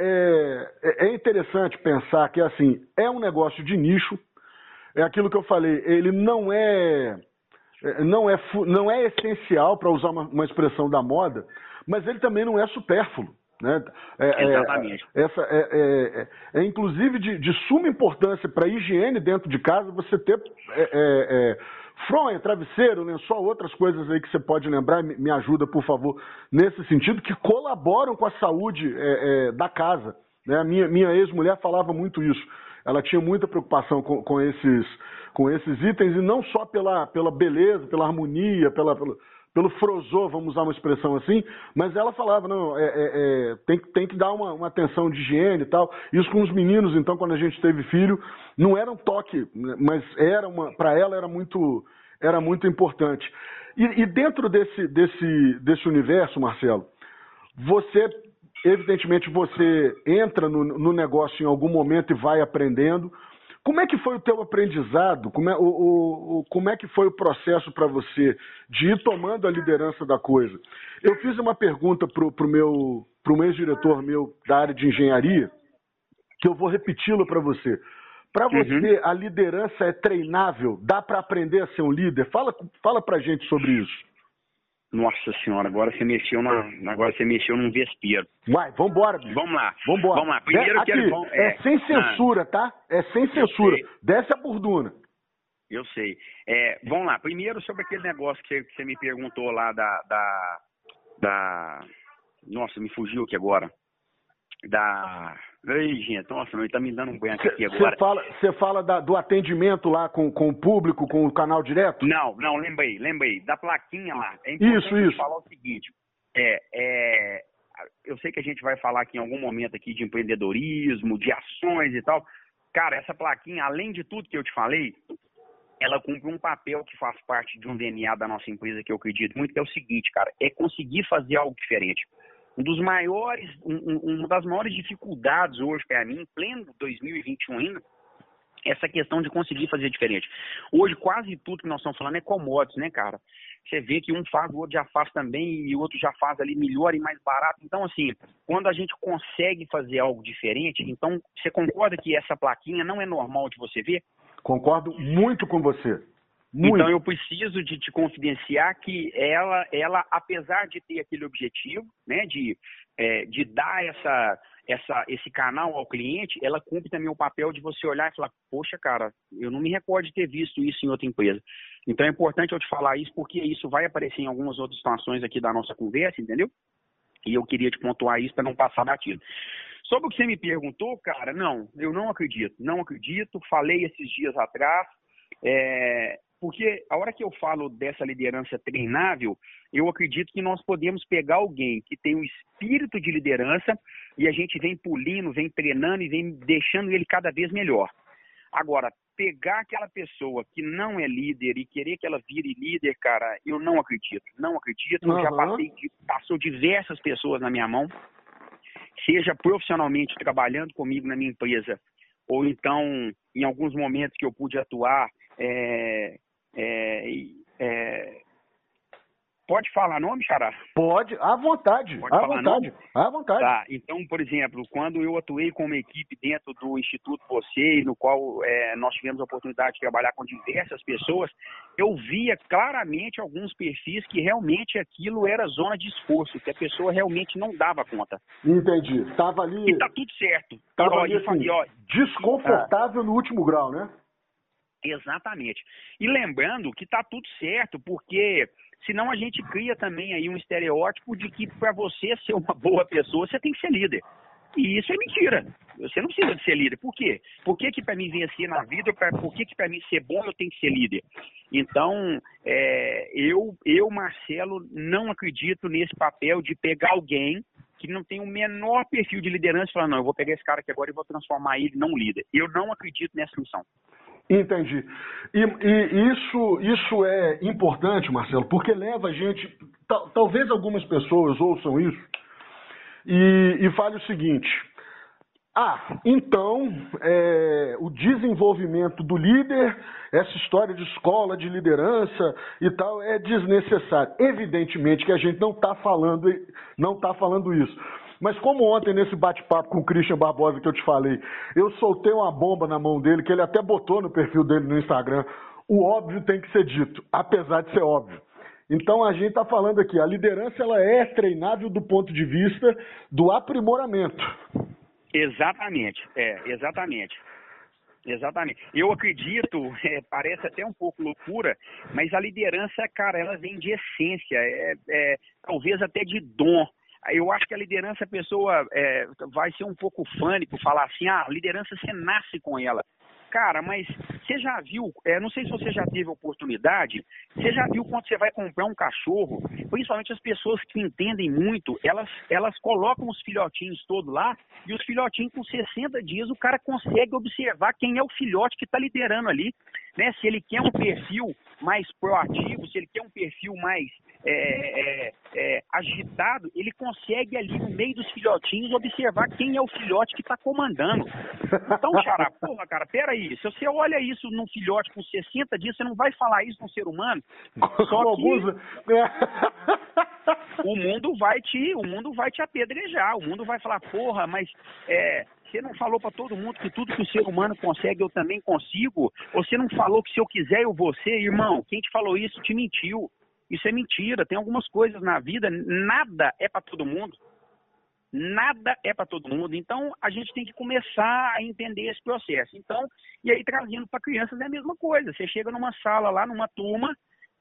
é, é, interessante pensar que, assim, é um negócio de nicho, é aquilo que eu falei, ele não é, é não é, não é essencial, para usar uma, uma expressão da moda, mas ele também não é supérfluo. Né? É, Exatamente. É, essa é, é, é, inclusive de, de suma importância para a higiene dentro de casa você ter fronha, travesseiro, lençol, outras coisas aí que você pode lembrar, me ajuda, por favor, nesse sentido, que colaboram com a saúde é, é, da casa. Né? Minha, minha ex-mulher falava muito isso. Ela tinha muita preocupação com, com, esses, com esses itens, e não só pela, pela beleza, pela harmonia, pela, pela pelo frozô, vamos usar uma expressão assim, mas ela falava, não, é, é, é, tem, tem que dar uma, uma, atenção de higiene e tal. Isso com os meninos, então, quando a gente teve filho, não era um toque, mas era uma, para ela era muito, era muito importante. E, e dentro desse, desse, desse universo, Marcelo, você, evidentemente, você entra no, no negócio em algum momento e vai aprendendo, como é que foi o teu aprendizado? Como é, o, o, o como é que foi o processo para você de ir tomando a liderança da coisa? Eu fiz uma pergunta para o meu para um ex-diretor meu da área de engenharia, que eu vou repeti-la para você. Para uhum. você, uhum. a liderança é treinável? Dá para aprender a ser um líder? Fala, fala para gente sobre isso. Nossa senhora, agora você mexeu na, agora você mexeu num vespeiro. Vai, vambora, bicho. Vamos lá. Vambora. Vamos lá. Primeiro Aqui, quero, vamos, é, é, sem censura, ah, tá? É sem censura. Desce a burduna. Eu sei. É, vamos lá. Primeiro sobre aquele negócio que você, que você me perguntou lá da, da, da. Nossa, me fugiu aqui agora. Da Ei, gente, nossa, ele tá me dando um branco aqui agora. Você fala, você fala da, do atendimento lá com, com o público, com o canal direto? Não, não, lembrei, lembrei. Da plaquinha lá. É isso, isso. falar o seguinte. É, é, eu sei que a gente vai falar aqui em algum momento aqui de empreendedorismo, de ações e tal. Cara, essa plaquinha, além de tudo que eu te falei, ela cumpre um papel que faz parte de um DNA da nossa empresa que eu acredito muito, que é o seguinte, cara, é conseguir fazer algo diferente. Um dos maiores, um, uma das maiores dificuldades hoje para mim, em pleno 2021 ainda, essa questão de conseguir fazer diferente. Hoje, quase tudo que nós estamos falando é commodities, né, cara? Você vê que um faz, o outro já faz também, e o outro já faz ali melhor e mais barato. Então, assim, quando a gente consegue fazer algo diferente, então, você concorda que essa plaquinha não é normal de você ver? Concordo muito com você. Muito. Então eu preciso de te confidenciar que ela, ela, apesar de ter aquele objetivo, né, de, é, de dar essa, essa, esse canal ao cliente, ela cumpre também o papel de você olhar e falar, poxa, cara, eu não me recordo de ter visto isso em outra empresa. Então é importante eu te falar isso, porque isso vai aparecer em algumas outras situações aqui da nossa conversa, entendeu? E eu queria te pontuar isso para não passar batido. Sobre o que você me perguntou, cara, não, eu não acredito, não acredito. Falei esses dias atrás, é, porque a hora que eu falo dessa liderança treinável, eu acredito que nós podemos pegar alguém que tem um espírito de liderança e a gente vem pulindo, vem treinando e vem deixando ele cada vez melhor. Agora, pegar aquela pessoa que não é líder e querer que ela vire líder, cara, eu não acredito. Não acredito. Uhum. Já passei, passou diversas pessoas na minha mão seja profissionalmente trabalhando comigo na minha empresa, ou então em alguns momentos que eu pude atuar é, é, é, Pode falar nome, Xará? Pode, à vontade. Pode à vontade. Nome? À vontade. Tá, então, por exemplo, quando eu atuei com uma equipe dentro do Instituto Você, no qual é, nós tivemos a oportunidade de trabalhar com diversas pessoas, eu via claramente alguns perfis que realmente aquilo era zona de esforço, que a pessoa realmente não dava conta. Entendi. Estava ali. E tá tudo certo. Tava ali, assim, ó, desconfortável ah. no último grau, né? Exatamente. E lembrando que tá tudo certo, porque Senão a gente cria também aí um estereótipo de que para você ser uma boa pessoa, você tem que ser líder. E isso é mentira. Você não precisa de ser líder. Por quê? Por que, que para mim vencer na vida, pra, por que, que para mim ser bom eu tenho que ser líder? Então, é, eu, eu, Marcelo, não acredito nesse papel de pegar alguém que não tem o menor perfil de liderança e falar, não, eu vou pegar esse cara aqui agora e vou transformar ele não líder. Eu não acredito nessa missão. Entendi. E, e, isso, isso é importante, Marcelo, porque leva a gente. Talvez algumas pessoas ouçam isso e, e fale o seguinte: ah, então é, o desenvolvimento do líder, essa história de escola, de liderança e tal, é desnecessário. Evidentemente que a gente não está falando, não tá falando isso. Mas como ontem, nesse bate-papo com o Christian Barbosa que eu te falei, eu soltei uma bomba na mão dele, que ele até botou no perfil dele no Instagram. O óbvio tem que ser dito, apesar de ser óbvio. Então a gente está falando aqui, a liderança ela é treinável do ponto de vista do aprimoramento. Exatamente, é, exatamente. Exatamente. Eu acredito, é, parece até um pouco loucura, mas a liderança, cara, ela vem de essência, é, é talvez até de dom eu acho que a liderança, a pessoa é, vai ser um pouco fânico falar assim, ah, liderança você nasce com ela. Cara, mas você já viu, é, não sei se você já teve oportunidade, você já viu quando você vai comprar um cachorro, principalmente as pessoas que entendem muito, elas, elas colocam os filhotinhos todos lá, e os filhotinhos com 60 dias o cara consegue observar quem é o filhote que está liderando ali, né? Se ele quer um perfil mais proativo, se ele quer um perfil mais é, é, é, agitado, ele consegue ali no meio dos filhotinhos observar quem é o filhote que está comandando. Então, Xará, porra, cara, peraí, se você olha isso num filhote com 60 dias, você não vai falar isso num ser humano? Só que o mundo vai te, o mundo vai te apedrejar, o mundo vai falar, porra, mas é, você não falou para todo mundo que tudo que o ser humano consegue eu também consigo? Você não falou que se eu quiser eu vou ser? Irmão, quem te falou isso te mentiu. Isso é mentira. Tem algumas coisas na vida, nada é para todo mundo. Nada é para todo mundo. Então, a gente tem que começar a entender esse processo. Então, e aí trazendo para crianças é a mesma coisa. Você chega numa sala lá, numa turma,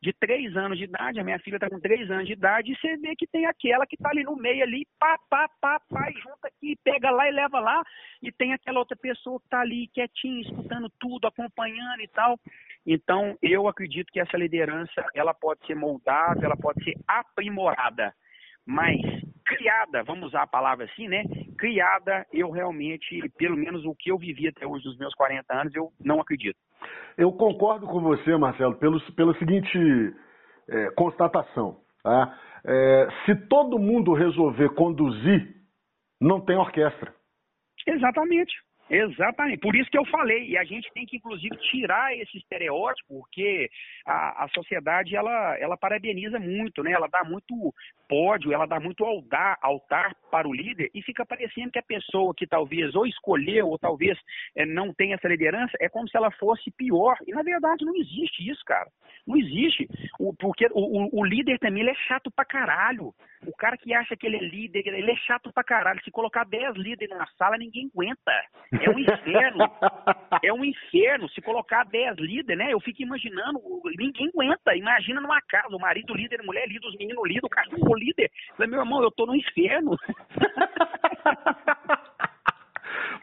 de três anos de idade, a minha filha está com três anos de idade, e você vê que tem aquela que está ali no meio ali, pá, pá, pá, pá, e junta aqui, pega lá e leva lá, e tem aquela outra pessoa que está ali quietinha, escutando tudo, acompanhando e tal. Então, eu acredito que essa liderança, ela pode ser moldável, ela pode ser aprimorada. mas criada, vamos usar a palavra assim, né? Criada, eu realmente, pelo menos o que eu vivi até hoje dos meus 40 anos, eu não acredito. Eu concordo com você, Marcelo, pelo, pela seguinte é, constatação. Tá? É, se todo mundo resolver conduzir, não tem orquestra. Exatamente. Exatamente, por isso que eu falei, e a gente tem que inclusive tirar esse estereótipo, porque a, a sociedade ela, ela parabeniza muito, né? ela dá muito pódio, ela dá muito altar, altar para o líder, e fica parecendo que a pessoa que talvez ou escolheu, ou talvez é, não tenha essa liderança, é como se ela fosse pior, e na verdade não existe isso, cara, não existe, o, porque o, o, o líder também ele é chato pra caralho, o cara que acha que ele é líder, ele é chato pra caralho, se colocar 10 líderes na sala, ninguém aguenta. É um inferno. é um inferno. Se colocar 10 líderes, né? Eu fico imaginando, ninguém aguenta. Imagina numa casa, o marido líder, a mulher líder, os meninos líder, o cachorro líder. Meu irmão, eu tô no inferno.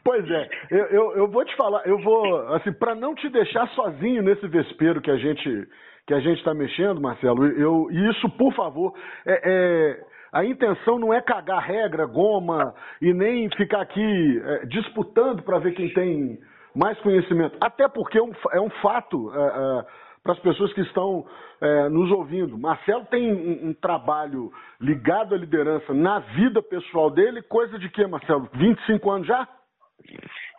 Pois é, eu, eu, eu, vou te falar, eu vou, assim, para não te deixar sozinho nesse vespeiro que a gente que a gente está mexendo, Marcelo, eu, isso, por favor, é, é a intenção não é cagar regra, goma e nem ficar aqui é, disputando para ver quem tem mais conhecimento. Até porque é um, é um fato é, é, para as pessoas que estão é, nos ouvindo. Marcelo tem um, um, trabalho ligado à liderança na vida pessoal dele, coisa de que, Marcelo? 25 anos já?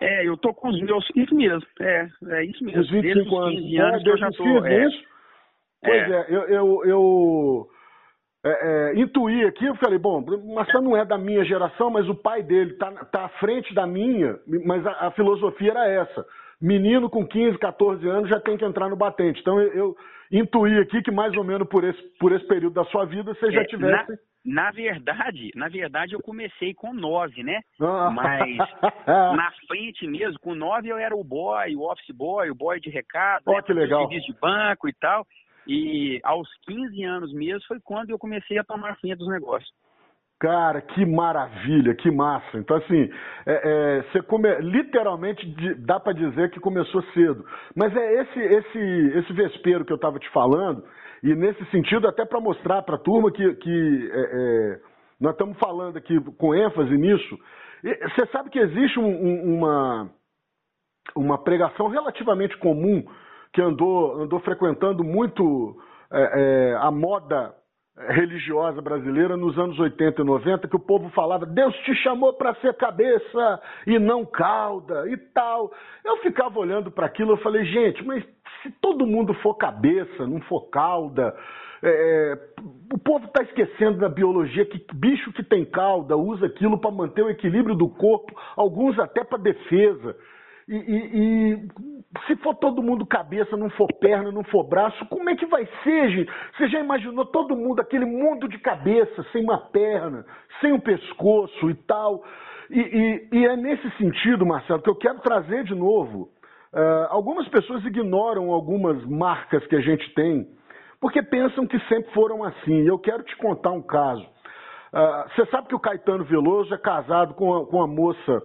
É, eu tô com os meus. Isso mesmo, é, é isso mesmo. Os 25 anos. 15 anos é, eu já tô. É, isso? Pois é, eu, eu, eu é, é, intuí aqui, eu falei, bom, Marcelo não é da minha geração, mas o pai dele está tá à frente da minha, mas a, a, filosofia era essa. Menino com 15, 14 anos já tem que entrar no batente. Então eu, eu intuí aqui que mais ou menos por esse, por esse período da sua vida você já é, tivesse. Na, na verdade, na verdade eu comecei com 9, né? Ah. Mas na frente mesmo, com 9 eu era o boy, o office boy, o boy de recado, oh, né? que legal. serviço de banco e tal. E aos 15 anos mesmo foi quando eu comecei a tomar frente dos negócios. Cara, que maravilha, que massa. Então, assim, é, é, você come... literalmente dá para dizer que começou cedo. Mas é esse, esse, esse vespeiro que eu estava te falando, e nesse sentido, até para mostrar para a turma que, que é, é, nós estamos falando aqui com ênfase nisso. Você sabe que existe um, um, uma, uma pregação relativamente comum que andou, andou frequentando muito é, é, a moda religiosa brasileira nos anos 80 e 90, que o povo falava, Deus te chamou para ser cabeça e não cauda e tal. Eu ficava olhando para aquilo, eu falei, gente, mas se todo mundo for cabeça, não for cauda, é, o povo está esquecendo da biologia que bicho que tem cauda usa aquilo para manter o equilíbrio do corpo, alguns até para defesa. E, e, e, se for todo mundo cabeça, não for perna, não for braço, como é que vai ser, gente? Você já imaginou todo mundo, aquele mundo de cabeça, sem uma perna, sem um pescoço e tal? E, e é nesse sentido, Marcelo, que eu quero trazer de novo. Uh, algumas pessoas ignoram algumas marcas que a gente tem, porque pensam que sempre foram assim. Eu quero te contar um caso. Uh, você sabe que o Caetano Veloso é casado com a, com a moça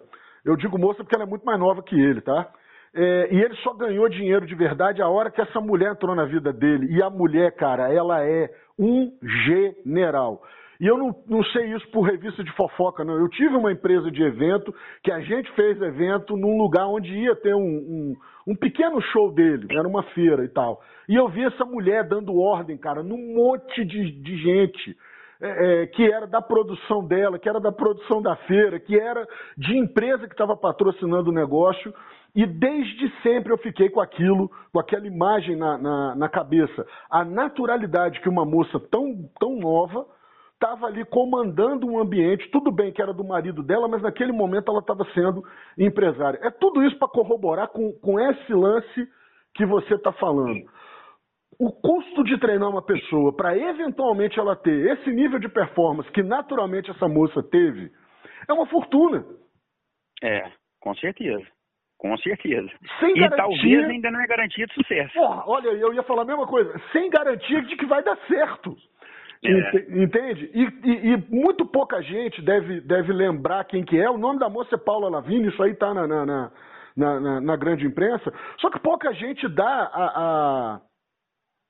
eu digo moça porque ela é muito mais nova que ele, tá? É, e ele só ganhou dinheiro de verdade a hora que essa mulher entrou na vida dele. E a mulher, cara, ela é um general. E eu não, não sei isso por revista de fofoca, não. Eu tive uma empresa de evento que a gente fez evento num lugar onde ia ter um, um, um pequeno show dele, era uma feira e tal. E eu vi essa mulher dando ordem, cara, num monte de, de gente é, é, que era da produção dela, que era da produção da feira, que era de empresa que estava patrocinando o negócio. E desde sempre eu fiquei com aquilo, com aquela imagem na, na, na cabeça. A naturalidade que uma moça tão, tão nova estava ali comandando um ambiente, tudo bem que era do marido dela, mas naquele momento ela estava sendo empresária. É tudo isso para corroborar com, com esse lance que você está falando o custo de treinar uma pessoa para eventualmente ela ter esse nível de performance que naturalmente essa moça teve é uma fortuna. É, com certeza. Com certeza. Sem e garantia... talvez ainda não é garantia de sucesso. Porra, olha, eu ia falar a mesma coisa, sem garantia de que vai dar certo. É. Entende? E, e, e, muito pouca gente deve, deve lembrar quem que é. O nome da moça é Paula Lavigne, isso aí está na na, na, na, na, grande imprensa. Só que pouca gente dá a, a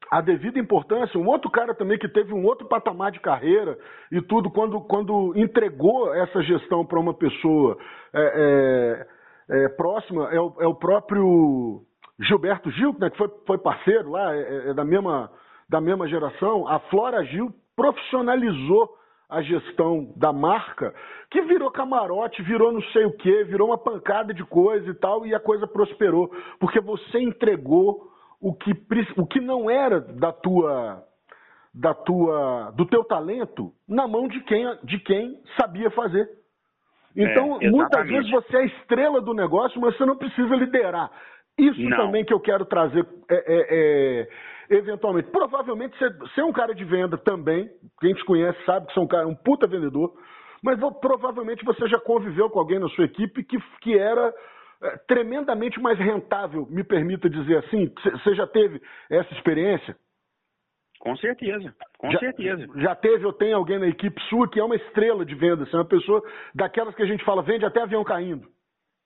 a devida importância. Um outro cara também que teve um outro patamar de carreira e tudo, quando, quando entregou essa gestão para uma pessoa é, é, é, próxima, é o, é o, próprio Gilberto Gil, né, que foi, foi parceiro lá, é, é, é, da, mesma, da mesma geração. A Flora Gil profissionalizou a gestão da marca, que virou camarote, virou não sei o que, virou uma pancada de coisa e tal, e a coisa prosperou, porque você entregou o que, o que não era da tua da tua do teu talento na mão de quem de quem sabia fazer. Então, é, muitas vezes você é a estrela do negócio, mas você não precisa liderar. Isso não. também que eu quero trazer é, é, é eventualmente. Provavelmente você, você, é um cara de venda também, quem te conhece sabe que você é um cara, um puta vendedor, mas provavelmente você já conviveu com alguém na sua equipe que, que era é, tremendamente mais rentável, me permita dizer assim? Você já teve essa experiência? Com certeza, com já, certeza. Já teve ou tem alguém na equipe sua que é uma estrela de vendas, é uma pessoa daquelas que a gente fala, vende até avião caindo.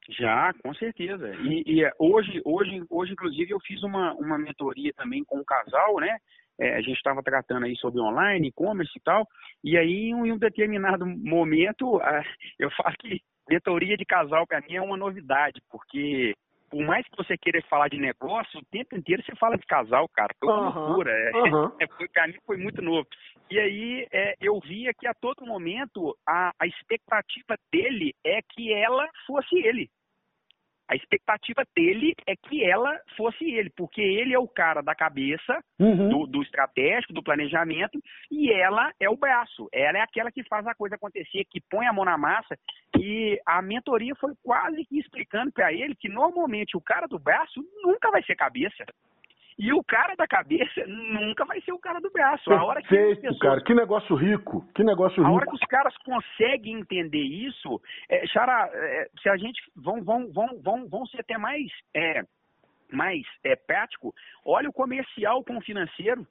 Já, com certeza. E, e, é, hoje, hoje, hoje, inclusive, eu fiz uma, uma mentoria também com um casal, né? É, a gente estava tratando aí sobre online, e-commerce e tal. E aí, em um determinado momento, eu falo que mentoria de casal para mim é uma novidade, porque por mais que você queira falar de negócio, o tempo inteiro você fala de casal, cara. Foi uma uhum, loucura. É, uhum. é, foi, pra mim foi muito novo. E aí é, eu via que a todo momento a, a expectativa dele é que ela fosse ele. A expectativa dele é que ela fosse ele, porque ele é o cara da cabeça, uhum. do, do, estratégico, do planejamento, e ela é o braço. Ela é aquela que faz a coisa acontecer, que põe a mão na massa. E a mentoria foi quase que explicando para ele que normalmente o cara do braço nunca vai ser cabeça. E o cara da cabeça nunca vai ser o cara do braço. Perfeito, a hora que pessoas, cara. Que negócio rico. Que negócio rico. A hora que os caras conseguem entender isso, é, Xara, é, se a gente vão, vão, vão, vão, vão ser até mais, é, mais é, prático, olha o comercial com o financeiro.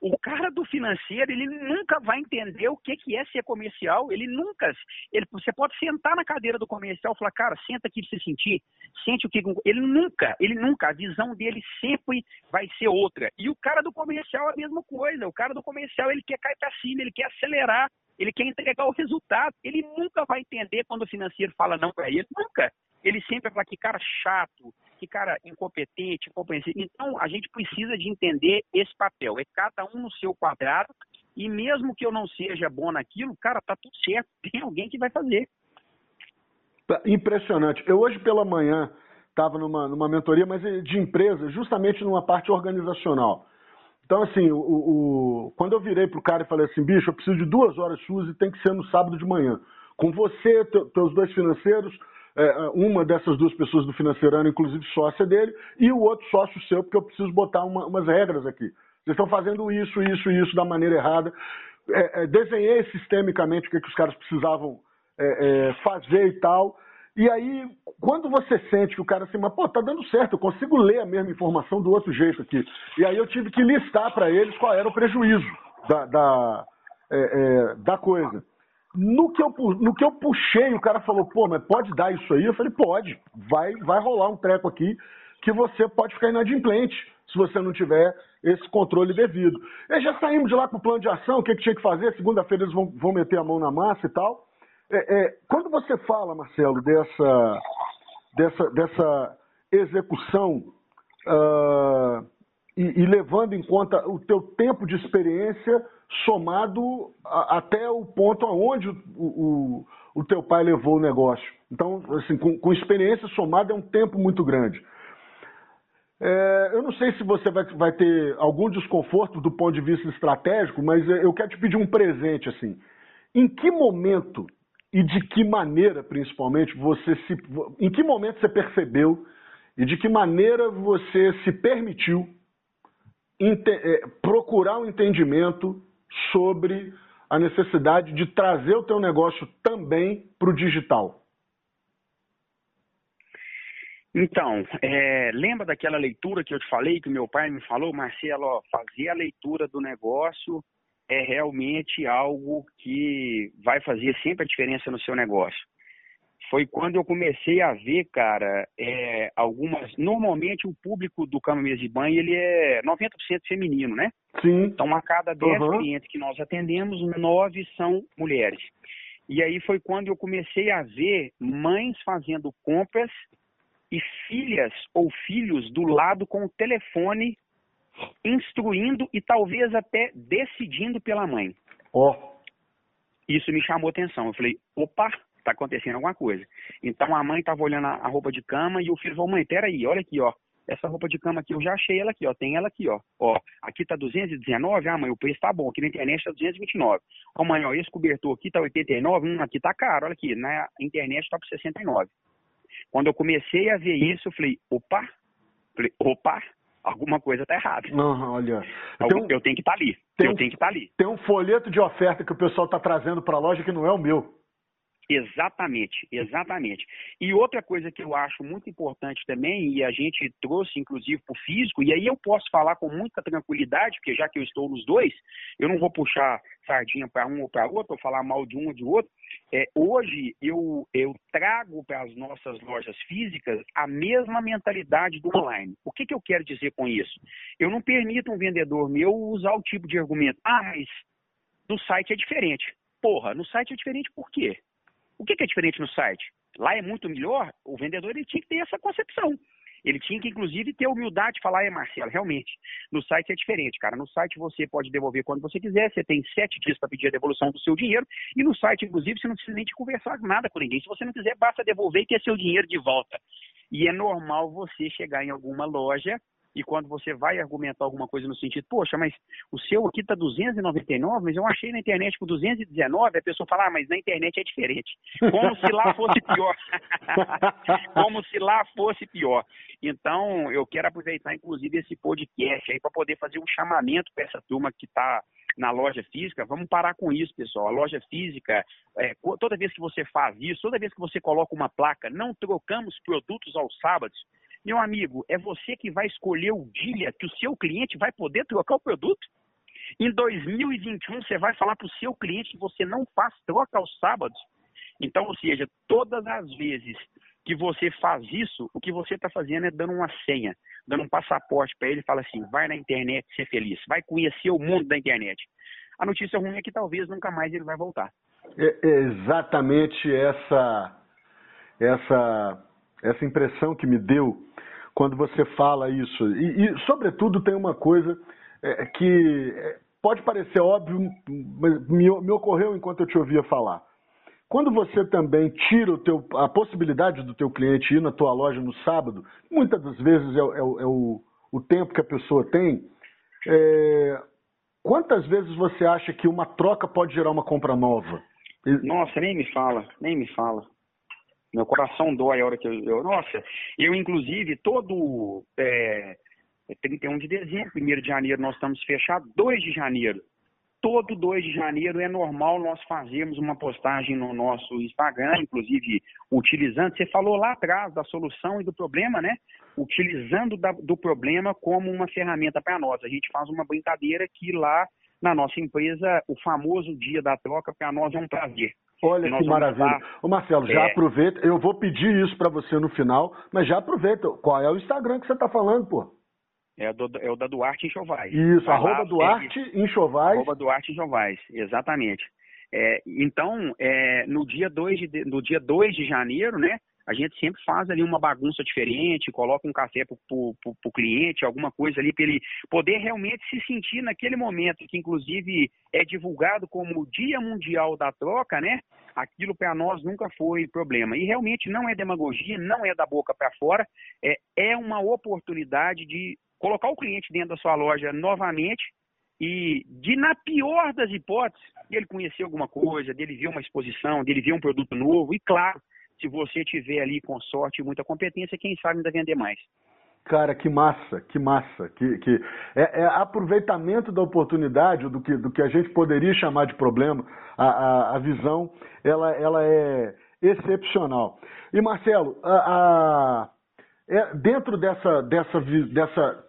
O cara do financeiro, ele nunca vai entender o que, que é ser comercial. Ele nunca. Ele, você pode sentar na cadeira do comercial e falar, cara, senta aqui pra você sentir. Sente o que. Ele nunca, ele nunca. A visão dele sempre vai ser outra. E o cara do comercial é a mesma coisa. O cara do comercial, ele quer cair pra cima, ele quer acelerar, ele quer entregar o resultado. Ele nunca vai entender quando o financeiro fala não para ele. Nunca. Ele sempre vai falar que cara chato, que cara incompetente, incompreensível. Então, a gente precisa de entender esse papel. É cada um no seu quadrado e mesmo que eu não seja bom naquilo, cara, tá tudo certo. Tem alguém que vai fazer. Tá impressionante. Eu hoje pela manhã estava numa, numa mentoria, mas de empresa, justamente numa parte organizacional. Então, assim, o, o, quando eu virei para o cara e falei assim, bicho, eu preciso de duas horas suas e tem que ser no sábado de manhã. Com você, teus dois financeiros, uma dessas duas pessoas do financeirano, inclusive sócia dele, e o outro sócio seu, porque eu preciso botar uma, umas regras aqui. Vocês estão fazendo isso, isso isso da maneira errada. É, é, desenhei sistemicamente o que, que os caras precisavam é, é, fazer e tal. E aí, quando você sente que o cara assim, mas pô, tá dando certo, eu consigo ler a mesma informação do outro jeito aqui. E aí eu tive que listar para eles qual era o prejuízo da, da, é, da coisa. No que, eu, no que eu puxei, o cara falou, pô, mas pode dar isso aí? Eu falei, pode, vai, vai rolar um treco aqui que você pode ficar inadimplente se você não tiver esse controle devido. E já saímos de lá com o plano de ação, o que, que tinha que fazer, segunda-feira eles vão, vão meter a mão na massa e tal. É, é, quando você fala, Marcelo, dessa, dessa, dessa execução uh, e, e, levando em conta o teu tempo de experiência somado a, até o ponto aonde o, o, o, teu pai levou o negócio. Então, assim, com, com experiência somada é um tempo muito grande. É, eu não sei se você vai, vai, ter algum desconforto do ponto de vista estratégico, mas eu quero te pedir um presente assim. Em que momento e de que maneira, principalmente, você se, em que momento você percebeu e de que maneira você se permitiu é, procurar um entendimento sobre a necessidade de trazer o teu negócio também para o digital? Então, é, lembra daquela leitura que eu te falei, que meu pai me falou, Marcelo, ó, fazer a leitura do negócio é realmente algo que vai fazer sempre a diferença no seu negócio. Foi quando eu comecei a ver, cara, é, algumas. Normalmente o público do Cama Mesa de Banho ele é 90% feminino, né? Sim. Então, a cada 10 uhum. clientes que nós atendemos, nove são mulheres. E aí foi quando eu comecei a ver mães fazendo compras e filhas ou filhos do lado com o telefone instruindo e talvez até decidindo pela mãe. Ó. Oh. Isso me chamou atenção. Eu falei, opa, tá acontecendo alguma coisa. Então a mãe estava olhando a roupa de cama e o filho falou, mãe, peraí, olha aqui, ó. Essa roupa de cama aqui, eu já achei ela aqui, ó. Tem ela aqui, ó. Ó, aqui tá 219, ah, mãe, o preço tá bom. Aqui na internet tá 229. Ó, mãe, ó, esse cobertor aqui tá 89, hum, aqui tá caro, olha aqui. Na internet tá por 69. Quando eu comecei a ver isso, eu falei, opa, falei, opa, alguma coisa tá errada. Uhum, olha. Um, eu tenho que estar tá ali. eu um, tenho que estar tá ali. Tem um folheto de oferta que o pessoal tá trazendo para a loja que não é o meu. Exatamente, exatamente. E outra coisa que eu acho muito importante também, e a gente trouxe inclusive para o físico, e aí eu posso falar com muita tranquilidade, porque já que eu estou nos dois, eu não vou puxar sardinha para um ou para outro, ou falar mal de um ou de outro. É, hoje eu, eu trago para as nossas lojas físicas a mesma mentalidade do online. O que, que eu quero dizer com isso? Eu não permito um vendedor meu usar o tipo de argumento, ah, mas no site é diferente. Porra, no site é diferente por quê? O que, é diferente no site? Lá é muito melhor, o vendedor ele tinha que ter essa concepção. Ele tinha que, inclusive, ter humildade de falar, é, Marcelo, realmente, no site é diferente, cara. No site você pode devolver quando você quiser, você tem sete dias para pedir a devolução do seu dinheiro, e no site, inclusive, você não precisa nem de conversar nada com ninguém. Se você não quiser, basta devolver e ter seu dinheiro de volta. E é normal você chegar em alguma loja e quando você vai argumentar alguma coisa no sentido, poxa, mas o seu aqui está 299, mas eu achei na internet por 219, a pessoa fala, ah, mas na internet é diferente. Como se lá fosse pior. Como se lá fosse pior. Então, eu quero aproveitar, inclusive, esse podcast aí para poder fazer um chamamento para essa turma que está na loja física, vamos parar com isso, pessoal. A loja física, é, toda vez que você faz isso, toda vez que você coloca uma placa, não trocamos produtos aos sábados, meu amigo, é você que vai escolher o dia que o seu cliente vai poder trocar o produto? Em 2021, você vai falar para o seu cliente que você não faz troca aos sábados? Então, ou seja, todas as vezes que você faz isso, o que você está fazendo é dando uma senha, dando um passaporte para ele e fala assim: vai na internet ser feliz, vai conhecer o mundo da internet. A notícia ruim é que talvez nunca mais ele vai voltar. É exatamente essa, essa, essa impressão que me deu quando você fala isso. E, e sobretudo, tem uma coisa é, que é, pode parecer óbvio, mas me, me, ocorreu enquanto eu te ouvia falar. Quando você também tira teu, a possibilidade do teu cliente ir na tua loja no sábado, muitas das vezes é, é, é o, o, tempo que a pessoa tem, é, quantas vezes você acha que uma troca pode gerar uma compra nova? Nossa, nem me fala, nem me fala. Meu coração dói a hora que eu. eu nossa, eu, inclusive, todo. É, 31 de dezembro, 1 de janeiro, nós estamos fechados, 2 de janeiro. Todo 2 de janeiro é normal nós fazermos uma postagem no nosso Instagram, inclusive utilizando. Você falou lá atrás da solução e do problema, né? Utilizando da, do problema como uma ferramenta para nós. A gente faz uma brincadeira que lá na nossa empresa, o famoso dia da troca, para nós é um prazer. Olha que maravilha. Ô Marcelo, já é... aproveita, eu vou pedir isso para você no final, mas já aproveita. Qual é o Instagram que você está falando, pô? É, do, é, o da Duarte Enxovais. Isso, arroba Duarte Enxovais. Arroba Duarte Enxovais, exatamente. É, então, é, no dia 2 de, no dia 2 de janeiro, né, a gente sempre faz ali uma bagunça diferente, coloca um café para o cliente, alguma coisa ali para ele poder realmente se sentir naquele momento, que inclusive é divulgado como o Dia Mundial da Troca, né? Aquilo para nós nunca foi problema. E realmente não é demagogia, não é da boca para fora, é, é uma oportunidade de colocar o cliente dentro da sua loja novamente e de, na pior das hipóteses, ele conhecer alguma coisa, dele ver uma exposição, dele ver um produto novo e, claro, se você tiver ali com sorte e muita competência, quem sabe ainda vender mais. Cara, que massa, que massa. Que, que é, é, aproveitamento da oportunidade, do que, do que a gente poderia chamar de problema, a, a, a visão, ela, ela é excepcional. E Marcelo, a, a é, dentro dessa, dessa, dessa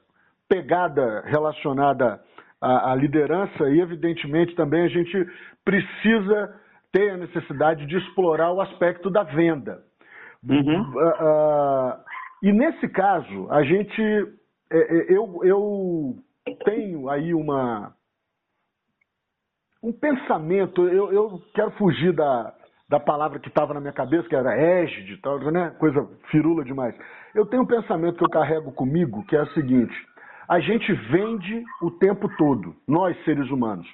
pegada relacionada à, à liderança, e evidentemente também a gente precisa tem a necessidade de explorar o aspecto da venda. Uhum. Uh, uh, e nesse caso, a gente. É, é, eu, eu tenho aí uma. Um pensamento, eu, eu quero fugir da, da palavra que estava na minha cabeça, que era égide, tal, né? coisa firula demais. Eu tenho um pensamento que eu carrego comigo, que é o seguinte: a gente vende o tempo todo, nós seres humanos.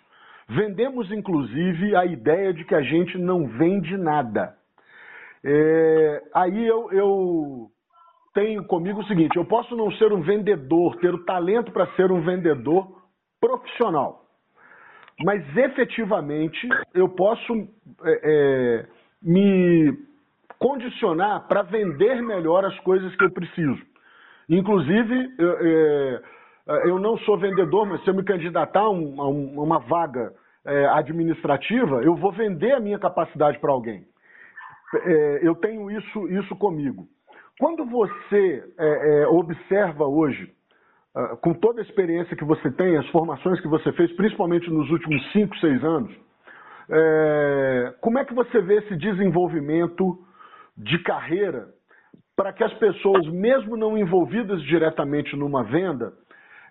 Vendemos, inclusive, a ideia de que a gente não vende nada. É, aí eu, eu tenho comigo o seguinte: eu posso não ser um vendedor, ter o talento para ser um vendedor profissional, mas efetivamente eu posso é, é, me condicionar para vender melhor as coisas que eu preciso. Inclusive, é, eu não sou vendedor, mas se eu me candidatar a, um, a uma vaga é, administrativa, eu vou vender a minha capacidade para alguém. É, eu tenho isso, isso comigo. Quando você é, é, observa hoje, uh, com toda a experiência que você tem, as formações que você fez, principalmente nos últimos 5, 6 anos, é, como é que você vê esse desenvolvimento de carreira para que as pessoas, mesmo não envolvidas diretamente numa venda,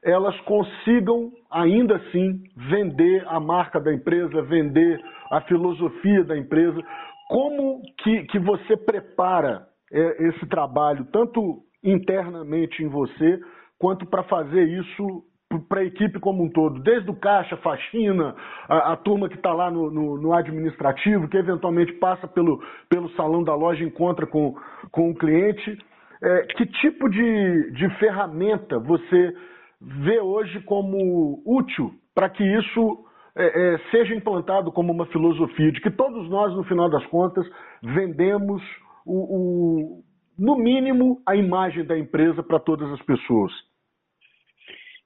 elas consigam ainda assim vender a marca da empresa, vender a filosofia da empresa. Como que, que você prepara é, esse trabalho, tanto internamente em você, quanto para fazer isso para a equipe como um todo, desde o caixa, faxina, a, a turma que está lá no, no, no, administrativo, que eventualmente passa pelo, pelo salão da loja e encontra com, com o cliente. É, que tipo de, de ferramenta você vê hoje como útil para que isso é, é, seja implantado como uma filosofia de que todos nós, no final das contas, vendemos o, o no mínimo a imagem da empresa para todas as pessoas?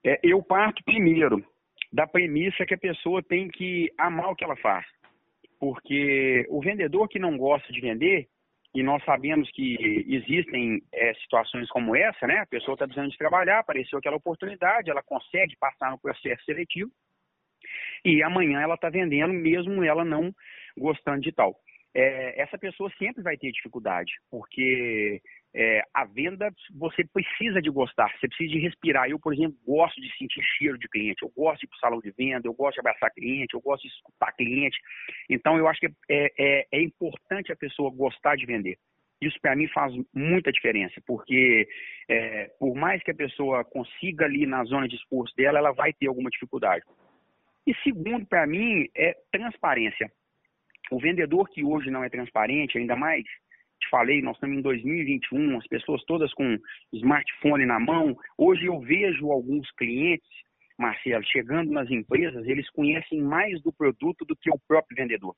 É, eu parto primeiro da premissa que a pessoa tem que amar o que ela faz. Porque o vendedor que não gosta de vender, e nós sabemos que existem é, situações como essa, né? A pessoa está precisando de trabalhar, apareceu aquela oportunidade, ela consegue passar no processo seletivo, e amanhã ela está vendendo, mesmo ela não gostando de tal. É, essa pessoa sempre vai ter dificuldade, porque é, a venda você precisa de gostar, você precisa de respirar. Eu, por exemplo, gosto de sentir cheiro de cliente, eu gosto de ir para o salão de venda, eu gosto de abraçar cliente, eu gosto de escutar cliente. Então, eu acho que é, é, é importante a pessoa gostar de vender. Isso para mim faz muita diferença, porque é, por mais que a pessoa consiga ali na zona de esforço dela, ela vai ter alguma dificuldade. E segundo, para mim, é transparência. O vendedor que hoje não é transparente, ainda mais te falei, nós estamos em 2021, as pessoas todas com smartphone na mão. Hoje eu vejo alguns clientes, Marcelo, chegando nas empresas, eles conhecem mais do produto do que o próprio vendedor.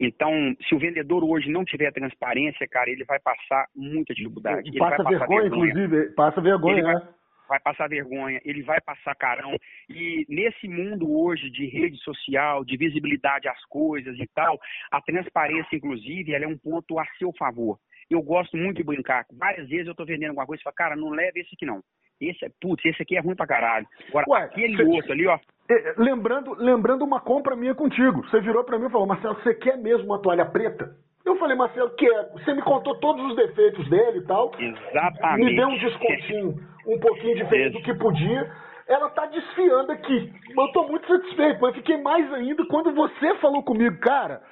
Então, se o vendedor hoje não tiver transparência, cara, ele vai passar muita dificuldade. Ele passa vergonha, vergonha, inclusive, passa vergonha, ele né? Vai, vai passar vergonha, ele vai passar carão. E nesse mundo hoje de rede social, de visibilidade às coisas e tal, a transparência, inclusive, ela é um ponto a seu favor. Eu gosto muito de brincar. Várias vezes eu tô vendendo alguma coisa e falo, cara, não leve esse aqui não. Esse é, putz, esse aqui é ruim pra caralho. Agora, Ué, aquele cê, outro ali, ó. É, lembrando, lembrando uma compra minha contigo. Você virou para mim e falou, Marcelo, você quer mesmo uma toalha preta? Eu falei, Marcelo, que é? Você me contou todos os defeitos dele e tal. Exatamente. Me deu um descontinho um pouquinho diferente do que podia. Ela tá desfiando aqui. Eu tô muito satisfeito, mas fiquei mais ainda quando você falou comigo, cara,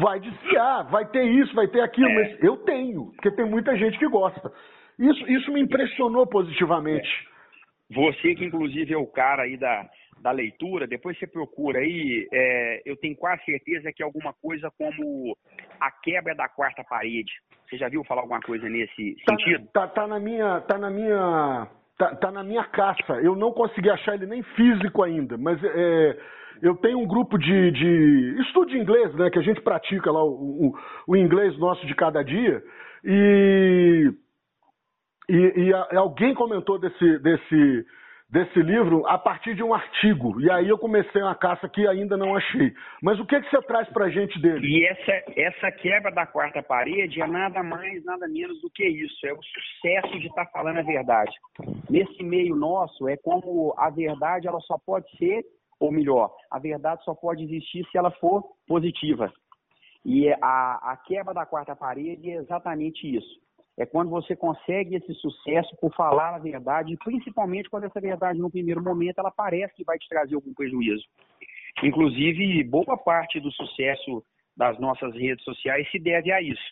vai desfiar, vai ter isso, vai ter aquilo, é. mas eu tenho, porque tem muita gente que gosta. Isso, isso me impressionou positivamente. Você que inclusive é o cara aí da, da leitura, depois você procura aí, é, eu tenho quase certeza que é alguma coisa como a quebra da quarta parede. Você já viu falar alguma coisa nesse tá, sentido? Tá, tá na minha, tá na minha, tá, tá, na minha caça. Eu não consegui achar ele nem físico ainda, mas é, eu tenho um grupo de, de estudo de inglês, né, que a gente pratica lá o, o, o inglês nosso de cada dia e e, e alguém comentou desse, desse desse livro a partir de um artigo. E aí eu comecei uma caça que ainda não achei. Mas o que, que você traz para gente dele? E essa, essa quebra da quarta parede é nada mais, nada menos do que isso. É o sucesso de estar tá falando a verdade. Nesse meio nosso, é como a verdade ela só pode ser, ou melhor, a verdade só pode existir se ela for positiva. E a, a quebra da quarta parede é exatamente isso. É quando você consegue esse sucesso por falar a verdade, principalmente quando essa verdade, no primeiro momento, ela parece que vai te trazer algum prejuízo. Inclusive, boa parte do sucesso das nossas redes sociais se deve a isso.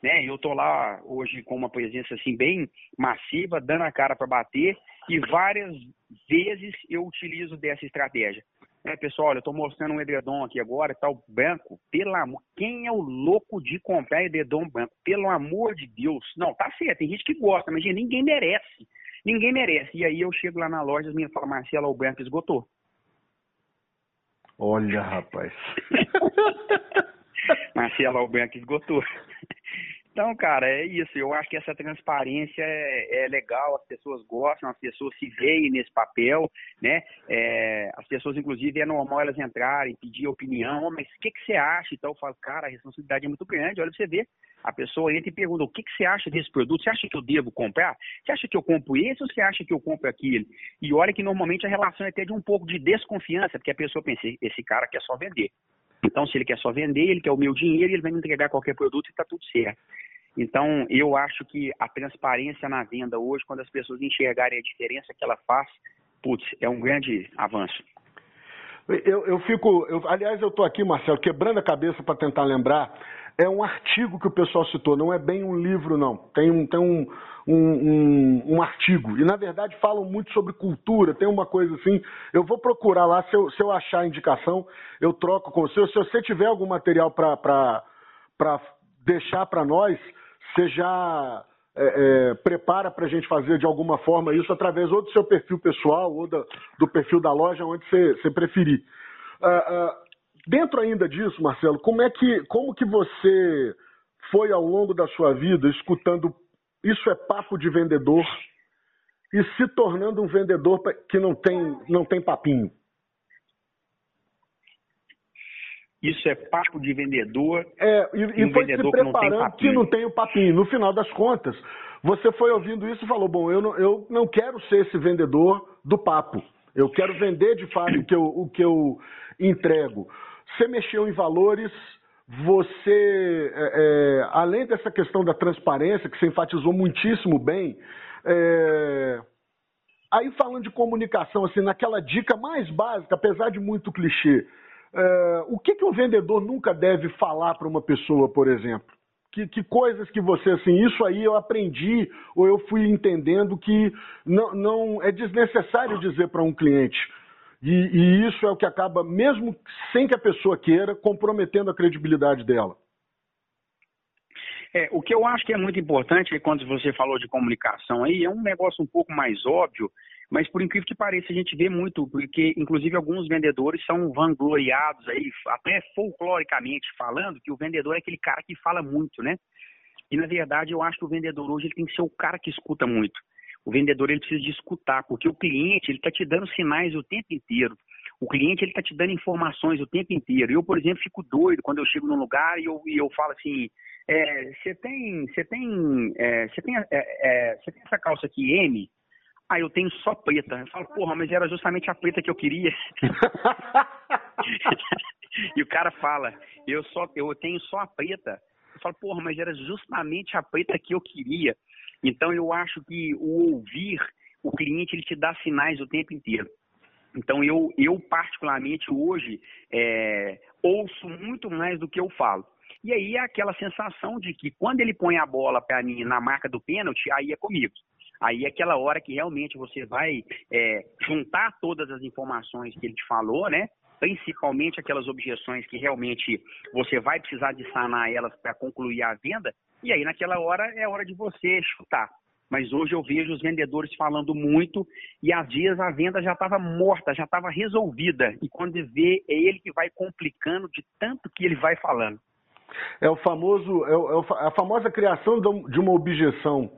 Né? Eu estou lá hoje com uma presença assim bem massiva, dando a cara para bater, e várias vezes eu utilizo dessa estratégia. É, pessoal, olha, eu estou mostrando um edredom aqui agora, tal tá branco. Pelo amor, quem é o louco de comprar edredom branco? Pelo amor de Deus. Não, tá certo, tem gente que gosta, mas gente, ninguém merece. Ninguém merece. E aí eu chego lá na loja, as meninas falam, Marcela, o branco esgotou. Olha, rapaz. Marcela, o branco esgotou. Então, cara, é isso. Eu acho que essa transparência é, é, legal, as pessoas gostam, as pessoas se veem nesse papel, né? É, as pessoas, inclusive, é normal elas entrarem, pedir opinião, oh, mas o que, que você acha? Então, eu falo, cara, a responsabilidade é muito grande. Olha, você vê, a pessoa entra e pergunta, o que, que você acha desse produto? Você acha que eu devo comprar? Você acha que eu compro esse ou você acha que eu compro aquele? E olha que normalmente a relação é até de um pouco de desconfiança, porque a pessoa pensa, esse cara quer só vender. Então, se ele quer só vender, ele quer o meu dinheiro, ele vai me entregar qualquer produto e está tudo certo. Então, eu acho que a transparência na venda hoje, quando as pessoas enxergarem a diferença que ela faz, putz, é um grande avanço. Eu, eu fico, eu, aliás, eu estou aqui, Marcelo, quebrando a cabeça para tentar lembrar. É um artigo que o pessoal citou, não é bem um livro, não. Tem um, tem um, um, um, um artigo. E, na verdade, falam muito sobre cultura, tem uma coisa assim. Eu vou procurar lá, se eu, se eu achar a indicação, eu troco com você. Se você tiver algum material para deixar para nós, você já é, é, prepara para a gente fazer de alguma forma isso através ou do seu perfil pessoal ou do perfil da loja, onde você, você preferir. Uh, uh, dentro ainda disso, Marcelo, como é que como que você foi ao longo da sua vida escutando isso é papo de vendedor e se tornando um vendedor que não tem não tem papinho? Isso é papo de vendedor. É, e, e um foi se preparando que não, que não tem o papinho. No final das contas, você foi ouvindo isso e falou: bom, eu não, eu não quero ser esse vendedor do papo. Eu quero vender de fato o que eu, o que eu entrego. Você mexeu em valores, você, é, é, além dessa questão da transparência, que você enfatizou muitíssimo bem, é, aí falando de comunicação, assim, naquela dica mais básica, apesar de muito clichê, é, o que, que o vendedor nunca deve falar para uma pessoa, por exemplo? Que, que, coisas que você, assim, isso aí eu aprendi ou eu fui entendendo que não, não é desnecessário dizer para um cliente. E, e, isso é o que acaba, mesmo sem que a pessoa queira, comprometendo a credibilidade dela. É, o que eu acho que é muito importante, quando você falou de comunicação aí, é um negócio um pouco mais óbvio, mas por incrível que pareça, a gente vê muito, porque inclusive alguns vendedores são vangloriados aí, até folcloricamente falando, que o vendedor é aquele cara que fala muito, né? E na verdade eu acho que o vendedor hoje ele tem que ser o cara que escuta muito. O vendedor ele precisa de escutar, porque o cliente ele está te dando sinais o tempo inteiro. O cliente ele está te dando informações o tempo inteiro. Eu, por exemplo, fico doido quando eu chego num lugar e eu, e eu falo assim, é, você é, tem, você tem, é, você tem, é, é, tem essa calça aqui M? Ah, eu tenho só preta. Eu falo, porra, mas era justamente a preta que eu queria. e o cara fala, eu só eu tenho só a preta. Eu falo, porra, mas era justamente a preta que eu queria. Então eu acho que o ouvir o cliente ele te dá sinais o tempo inteiro. Então eu, eu particularmente hoje é, ouço muito mais do que eu falo. E aí é aquela sensação de que quando ele põe a bola para mim na marca do pênalti, aí é comigo. Aí é aquela hora que realmente você vai é, juntar todas as informações que ele te falou, né? Principalmente aquelas objeções que realmente você vai precisar de sanar elas para concluir a venda. E aí naquela hora é hora de você chutar. Mas hoje eu vejo os vendedores falando muito e às vezes a venda já estava morta, já estava resolvida. E quando vê, é ele que vai complicando de tanto que ele vai falando. É o famoso, é, é a famosa criação de uma objeção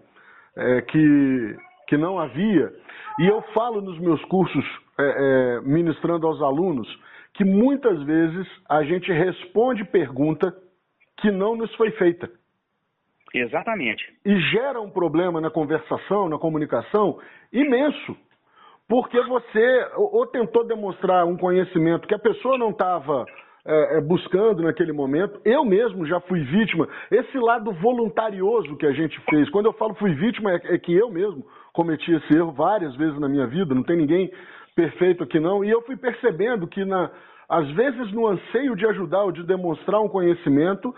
é, que, que não havia. E eu falo nos meus cursos, é, é, ministrando aos alunos, que muitas vezes a gente responde pergunta que não nos foi feita. Exatamente. E gera um problema na conversação, na comunicação, imenso. Porque você ou tentou demonstrar um conhecimento que a pessoa não estava é, é, buscando naquele momento. Eu mesmo já fui vítima. Esse lado voluntarioso que a gente fez. Quando eu falo fui vítima, é, é que eu mesmo cometi esse erro várias vezes na minha vida. Não tem ninguém perfeito aqui não. E eu fui percebendo que na às vezes, no anseio de ajudar ou de demonstrar um conhecimento,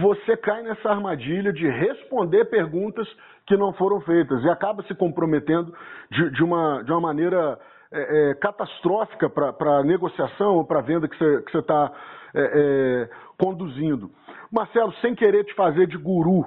você cai nessa armadilha de responder perguntas que não foram feitas e acaba se comprometendo de, de uma, de uma maneira é, é, catastrófica para a negociação ou para a venda que você está é, é, conduzindo. Marcelo, sem querer te fazer de guru,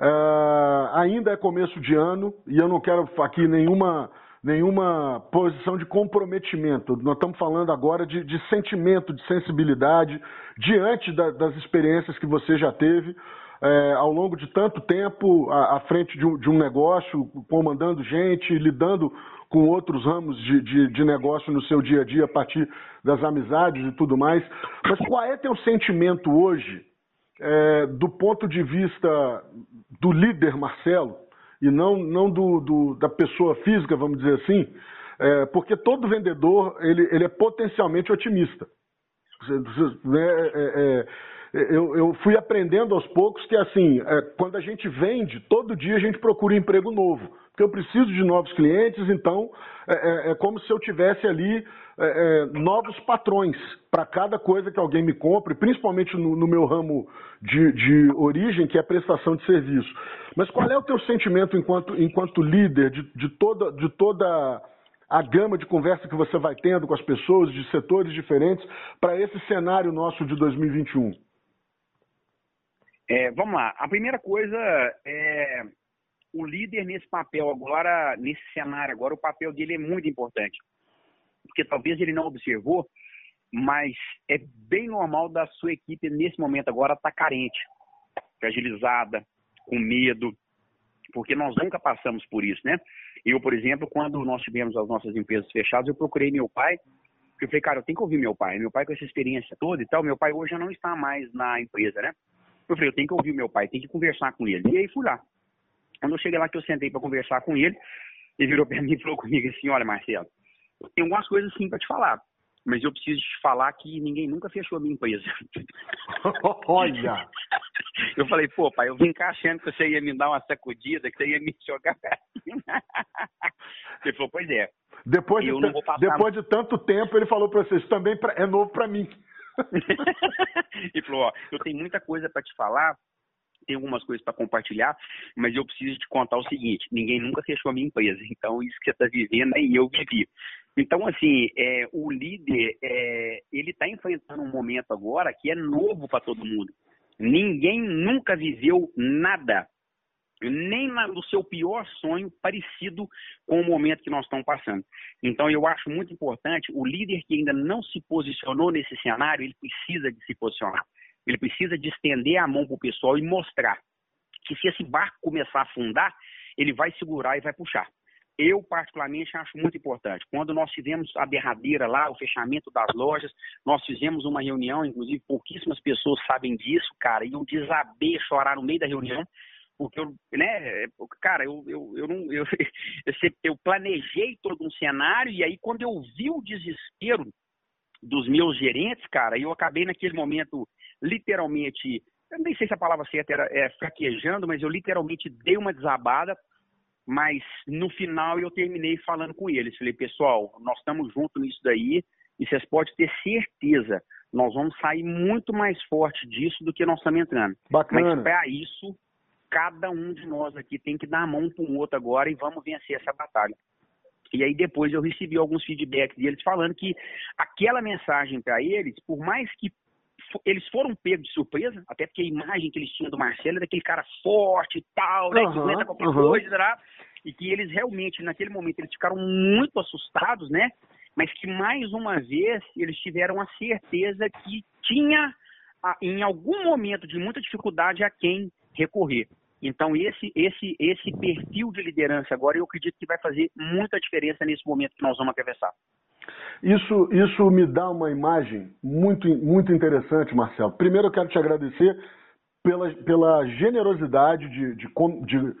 é, ainda é começo de ano e eu não quero aqui nenhuma nenhuma posição de comprometimento. Nós estamos falando agora de, de sentimento, de sensibilidade, diante da, das experiências que você já teve é, ao longo de tanto tempo à, à frente de um, de um, negócio, comandando gente, lidando com outros ramos de, de, de, negócio no seu dia a dia a partir das amizades e tudo mais. Mas qual é teu sentimento hoje, é, do ponto de vista do líder Marcelo, e não, não do, do, da pessoa física, vamos dizer assim, é, porque todo vendedor ele, ele é potencialmente otimista. Né, é, é, eu, eu, fui aprendendo aos poucos que assim, é, quando a gente vende, todo dia a gente procura emprego novo, porque eu preciso de novos clientes, então é, é como se eu tivesse ali novos patrões para cada coisa que alguém me compre, principalmente no, no meu ramo de, de origem, que é prestação de serviço. Mas qual é o teu sentimento enquanto, enquanto líder de, de, toda, de toda a gama de conversa que você vai tendo com as pessoas de setores diferentes para esse cenário nosso de 2021? É, vamos lá. A primeira coisa é o líder nesse papel agora, nesse cenário agora, o papel dele é muito importante. Porque talvez ele não observou, mas é bem normal da sua equipe nesse momento agora estar tá carente, fragilizada, com medo, porque nós nunca passamos por isso, né? Eu, por exemplo, quando nós tivemos as nossas empresas fechadas, eu procurei meu pai, porque eu falei, cara, eu tenho que ouvir meu pai. Meu pai com essa experiência toda e tal, meu pai hoje já não está mais na empresa, né? Eu falei, eu tenho que ouvir meu pai, tenho que conversar com ele. E aí fui lá. Quando eu cheguei lá que eu sentei para conversar com ele, ele virou para mim e falou comigo assim, olha, Marcelo, tem algumas coisas sim para te falar mas eu preciso te falar que ninguém nunca fechou a minha empresa. Olha! Eu falei, pô, pai, eu vim cá achando que você ia me dar uma sacudida, que você ia me jogar. Ele falou, pois é. Depois, de, depois de tanto tempo, ele falou para vocês, também pra, é novo para mim. ele falou, ó, eu tenho muita coisa para te falar, tenho algumas coisas para compartilhar, mas eu preciso te contar o seguinte: ninguém nunca fechou a minha empresa, então isso que você está vivendo aí eu vivi. Então, assim, é, o líder, é, ele está enfrentando um momento agora que é novo para todo mundo. Ninguém nunca viveu nada, nem no seu pior sonho, parecido com o momento que nós estamos passando. Então, eu acho muito importante, o líder que ainda não se posicionou nesse cenário, ele precisa de se posicionar. Ele precisa de estender a mão para o pessoal e mostrar que se esse barco começar a afundar, ele vai segurar e vai puxar. Eu, particularmente, acho muito importante. Quando nós tivemos a derradeira lá, o fechamento das lojas, nós fizemos uma reunião, inclusive pouquíssimas pessoas sabem disso, cara, e eu desabei chorar no meio da reunião, porque eu, né, cara, eu, eu, eu não, eu, eu planejei todo um cenário, e aí quando eu vi o desespero dos meus gerentes, cara, eu acabei naquele momento, literalmente, eu nem sei se a palavra certa era é, fraquejando, mas eu literalmente dei uma desabada, mas no final eu terminei falando com eles. Falei, pessoal, nós estamos juntos nisso daí e vocês podem ter certeza, nós vamos sair muito mais forte disso do que nós estamos entrando. Bacana. Mas para isso, cada um de nós aqui tem que dar a mão para um outro agora e vamos vencer essa batalha. E aí depois eu recebi alguns feedbacks deles falando que aquela mensagem para eles, por mais que eles foram pegos de surpresa, até porque a imagem que eles tinham do Marcelo era daquele cara forte e tal, né, uhum, que aguenta qualquer uhum. coisa, né? e que eles realmente, naquele momento, eles ficaram muito assustados, né? Mas que, mais uma vez, eles tiveram a certeza que tinha, em algum momento de muita dificuldade, a quem recorrer. Então, esse, esse, esse perfil de liderança agora, eu acredito que vai fazer muita diferença nesse momento que nós vamos atravessar. Isso, isso me dá uma imagem muito, muito interessante, Marcelo. Primeiro, eu quero te agradecer pela, pela generosidade de, de, de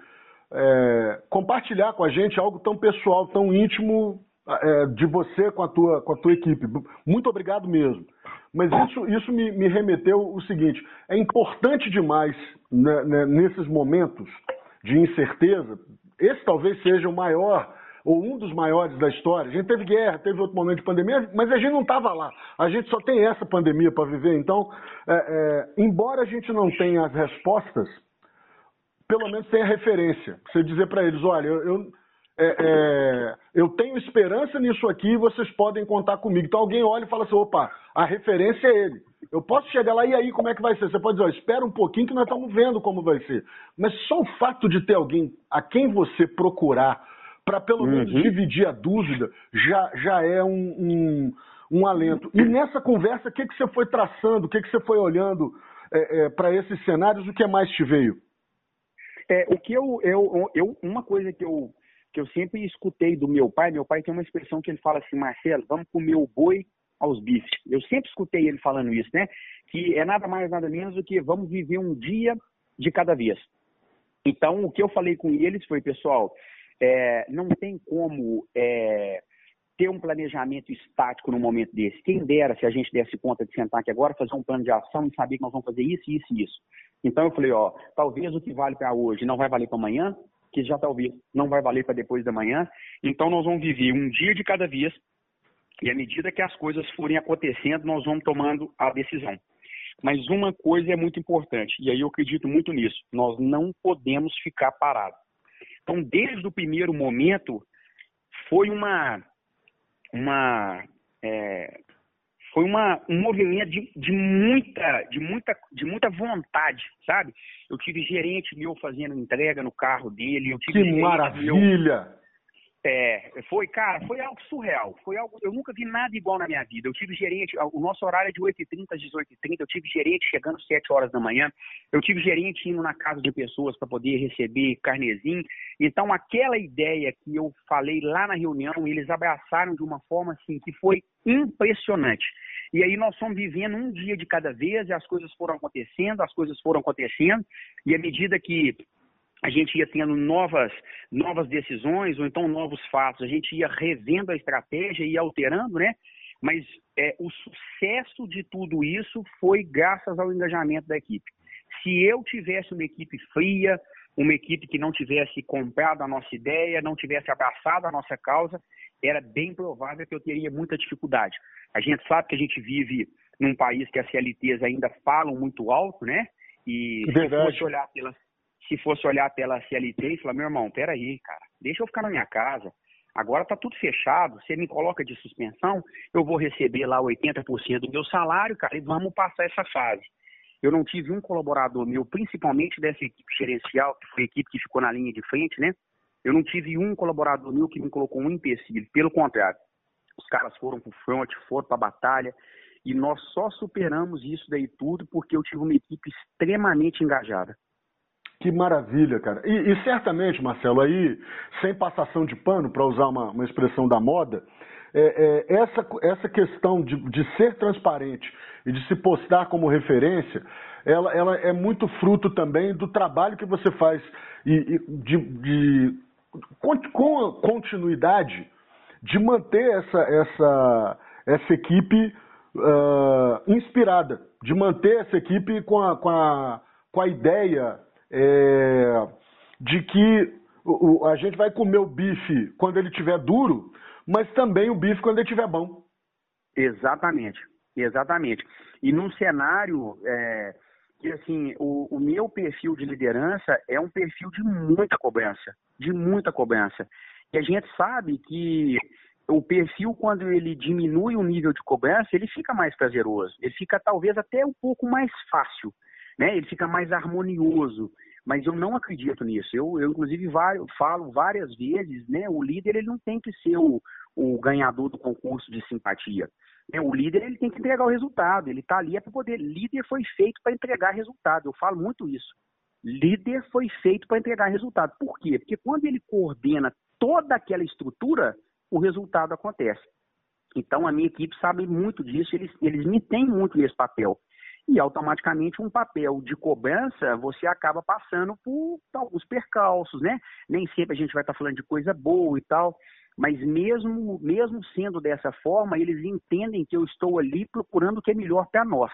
é, compartilhar com a gente algo tão pessoal, tão íntimo é, de você com a, tua, com a tua equipe. Muito obrigado mesmo. Mas isso, isso me, me remeteu o seguinte: é importante demais né, né, nesses momentos de incerteza. Esse talvez seja o maior ou um dos maiores da história. A gente teve guerra, teve outro momento de pandemia, mas a gente não estava lá. A gente só tem essa pandemia para viver. Então, é, é, embora a gente não tenha as respostas, pelo menos tenha referência. Você dizer para eles, olha, eu, eu, é, é, eu tenho esperança nisso aqui e vocês podem contar comigo. Então alguém olha e fala assim, opa, a referência é ele. Eu posso chegar lá e aí como é que vai ser? Você pode dizer, ó, espera um pouquinho que nós estamos vendo como vai ser. Mas só o fato de ter alguém a quem você procurar para pelo uhum. menos dividir a dúvida, já, já é um, um, um alento. E nessa conversa, o que, que você foi traçando, o que, que você foi olhando é, é, para esses cenários, o que mais te veio? É, o que eu, eu, eu, uma coisa que eu, que eu sempre escutei do meu pai, meu pai tem uma expressão que ele fala assim, Marcelo, vamos comer o boi aos bifes. Eu sempre escutei ele falando isso, né? Que é nada mais, nada menos do que vamos viver um dia de cada vez. Então, o que eu falei com eles foi, pessoal, é, não tem como é, ter um planejamento estático no momento desse. Quem dera se a gente desse conta de sentar aqui agora, fazer um plano de ação e saber que nós vamos fazer isso, isso e isso. Então eu falei, ó, talvez o que vale para hoje não vai valer para amanhã, que já talvez não vai valer para depois da manhã. Então nós vamos viver um dia de cada vez e à medida que as coisas forem acontecendo, nós vamos tomando a decisão. Mas uma coisa é muito importante, e aí eu acredito muito nisso: nós não podemos ficar parados. Então, desde o primeiro momento, foi uma, uma é, foi uma, um movimento de, de, muita, de, muita, de muita vontade, sabe? Eu tive gerente meu fazendo entrega no carro dele. Eu tive que maravilha! Meu, é, foi, cara, foi algo surreal. Foi algo, eu nunca vi nada igual na minha vida. Eu tive gerente, o nosso horário é de 8h30 às 18h30. Eu tive gerente chegando às 7 horas da manhã. Eu tive gerente indo na casa de pessoas para poder receber carnezinho. Então, aquela ideia que eu falei lá na reunião, eles abraçaram de uma forma assim que foi impressionante. E aí nós fomos vivendo um dia de cada vez, e as coisas foram acontecendo, as coisas foram acontecendo, e à medida que a gente ia tendo novas, novas decisões ou então novos fatos, a gente ia revendo a estratégia e alterando, né? Mas é, o sucesso de tudo isso foi graças ao engajamento da equipe. Se eu tivesse uma equipe fria, uma equipe que não tivesse comprado a nossa ideia, não tivesse abraçado a nossa causa, era bem provável que eu teria muita dificuldade. A gente sabe que a gente vive num país que as CLTs ainda falam muito alto, né? E Verdade. se fosse olhar pelas se fosse olhar pela CLT e falar, meu irmão, peraí, cara, deixa eu ficar na minha casa. Agora está tudo fechado, você me coloca de suspensão, eu vou receber lá 80% do meu salário, cara, e vamos passar essa fase. Eu não tive um colaborador meu, principalmente dessa equipe gerencial, que foi a equipe que ficou na linha de frente, né? Eu não tive um colaborador meu que me colocou um empecilho. Pelo contrário, os caras foram para o front, foram para a batalha, e nós só superamos isso daí tudo porque eu tive uma equipe extremamente engajada. Que maravilha, cara. E, e, certamente, Marcelo, aí, sem passação de pano, para usar uma, uma, expressão da moda, é, é, essa, essa questão de, de, ser transparente e de se postar como referência, ela, ela, é muito fruto também do trabalho que você faz e, e de, de, com, com continuidade de manter essa, essa, essa equipe uh, inspirada, de manter essa equipe com a, com a, com a ideia é, de que o, a gente vai comer o bife quando ele estiver duro, mas também o bife quando ele estiver bom. Exatamente, exatamente. E num cenário é, que assim, o, o, meu perfil de liderança é um perfil de muita cobrança, de muita cobrança. E a gente sabe que o perfil, quando ele diminui o nível de cobrança, ele fica mais prazeroso, ele fica talvez até um pouco mais fácil né? Ele fica mais harmonioso. Mas eu não acredito nisso. Eu, eu inclusive, falo várias vezes, né? O líder ele não tem que ser o, o ganhador do concurso de simpatia. Né? O líder ele tem que entregar o resultado. Ele está ali é para poder. Líder foi feito para entregar resultado. Eu falo muito isso. Líder foi feito para entregar resultado. Por quê? Porque quando ele coordena toda aquela estrutura, o resultado acontece. Então a minha equipe sabe muito disso. Eles, eles me têm muito nesse papel. E automaticamente um papel de cobrança você acaba passando por alguns percalços, né? Nem sempre a gente vai estar falando de coisa boa e tal, mas mesmo, mesmo sendo dessa forma, eles entendem que eu estou ali procurando o que é melhor para nós.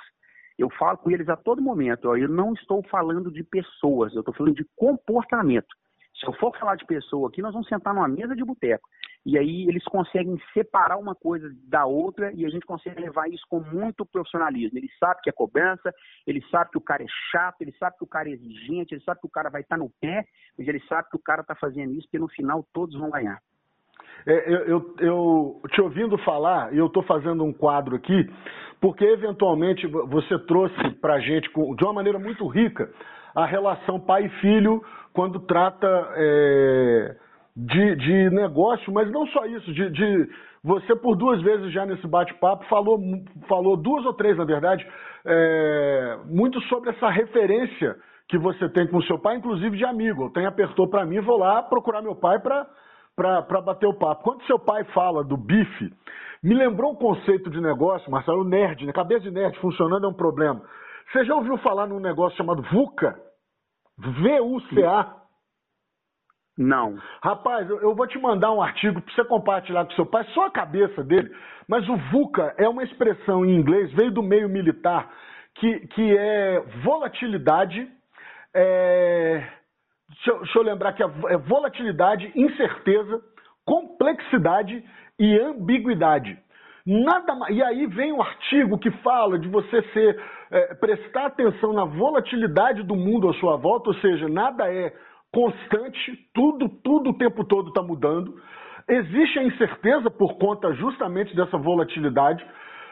Eu falo com eles a todo momento, ó, eu não estou falando de pessoas, eu estou falando de comportamento. Se eu for falar de pessoa aqui, nós vamos sentar numa mesa de boteco. E aí eles conseguem separar uma coisa da outra e a gente consegue levar isso com muito profissionalismo. Ele sabe que é cobrança, ele sabe que o cara é chato, ele sabe que o cara é exigente, ele sabe que o cara vai estar no pé, mas ele sabe que o cara está fazendo isso porque no final todos vão ganhar. É, eu, eu, eu, te ouvindo falar, e eu estou fazendo um quadro aqui, porque eventualmente você trouxe para a gente, de uma maneira muito rica, a relação pai e filho quando trata é, de, de negócio, mas não só isso, de, de você por duas vezes já nesse bate-papo falou, falou duas ou três, na verdade, é, muito sobre essa referência que você tem com seu pai, inclusive de amigo. Tem apertou para mim, vou lá procurar meu pai para bater o papo. Quando seu pai fala do bife, me lembrou um conceito de negócio, Marcelo, nerd, né? cabeça de nerd funcionando é um problema. Você já ouviu falar num negócio chamado VUCA? V-U-C-A? Não. Rapaz, eu vou te mandar um artigo para você compartilhar com seu pai, só a cabeça dele. Mas o VUCA é uma expressão em inglês, veio do meio militar, que, que é volatilidade. É... Deixa, eu, deixa eu lembrar que é, é volatilidade, incerteza, complexidade e ambiguidade. Nada mais. E aí vem um artigo que fala de você ser é, prestar atenção na volatilidade do mundo à sua volta, ou seja, nada é constante, tudo, tudo o tempo todo está mudando. Existe a incerteza por conta justamente dessa volatilidade.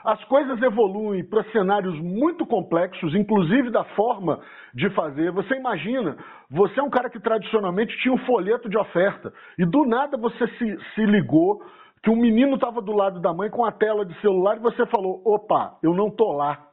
As coisas evoluem para cenários muito complexos, inclusive da forma de fazer. Você imagina, você é um cara que tradicionalmente tinha um folheto de oferta e do nada você se, se ligou que um menino estava do lado da mãe com a tela de celular e você falou: opa, eu não estou lá.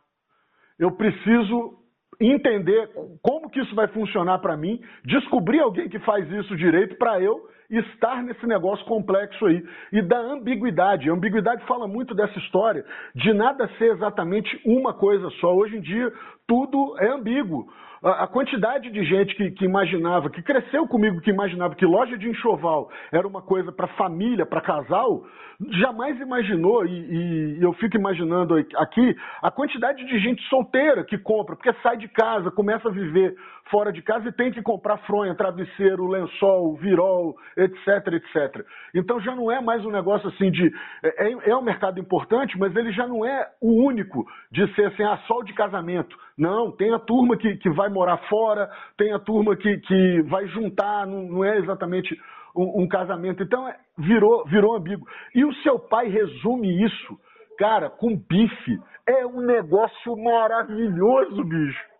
Eu preciso entender como que isso vai funcionar para mim, descobrir alguém que faz isso direito para eu estar nesse negócio complexo aí. E da ambiguidade. A ambiguidade fala muito dessa história de nada ser exatamente uma coisa só. Hoje em dia, tudo é ambíguo. A quantidade de gente que, que, imaginava, que cresceu comigo, que imaginava que loja de enxoval era uma coisa para família, para casal, jamais imaginou, e, e, eu fico imaginando aqui, a quantidade de gente solteira que compra, porque sai de casa, começa a viver fora de casa e tem que comprar fronha, travesseiro, lençol, virol, etc, etc. Então já não é mais um negócio assim de. É, é, é um mercado importante, mas ele já não é o único de ser assim, ah, sol de casamento. Não, tem a turma que, que vai morar fora, tem a turma que, que vai juntar, não, não é exatamente um, um casamento. Então, é, virou, virou ambíguo. E o seu pai resume isso, cara, com bife. É um negócio maravilhoso, bicho.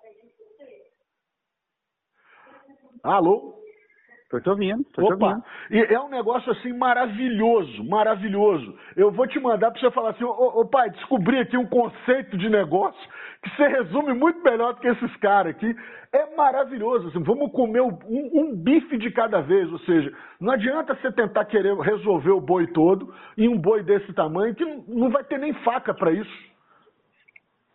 Alô? Tô te ouvindo, tô Opa. te ouvindo. E é um negócio assim maravilhoso, maravilhoso. Eu vou te mandar para você falar assim, ô, ô, pai, descobri aqui um conceito de negócio que você resume muito melhor do que esses caras aqui. É maravilhoso. Assim, vamos comer um, um, bife de cada vez, ou seja, não adianta você tentar querer resolver o boi todo em um boi desse tamanho que não vai ter nem faca para isso.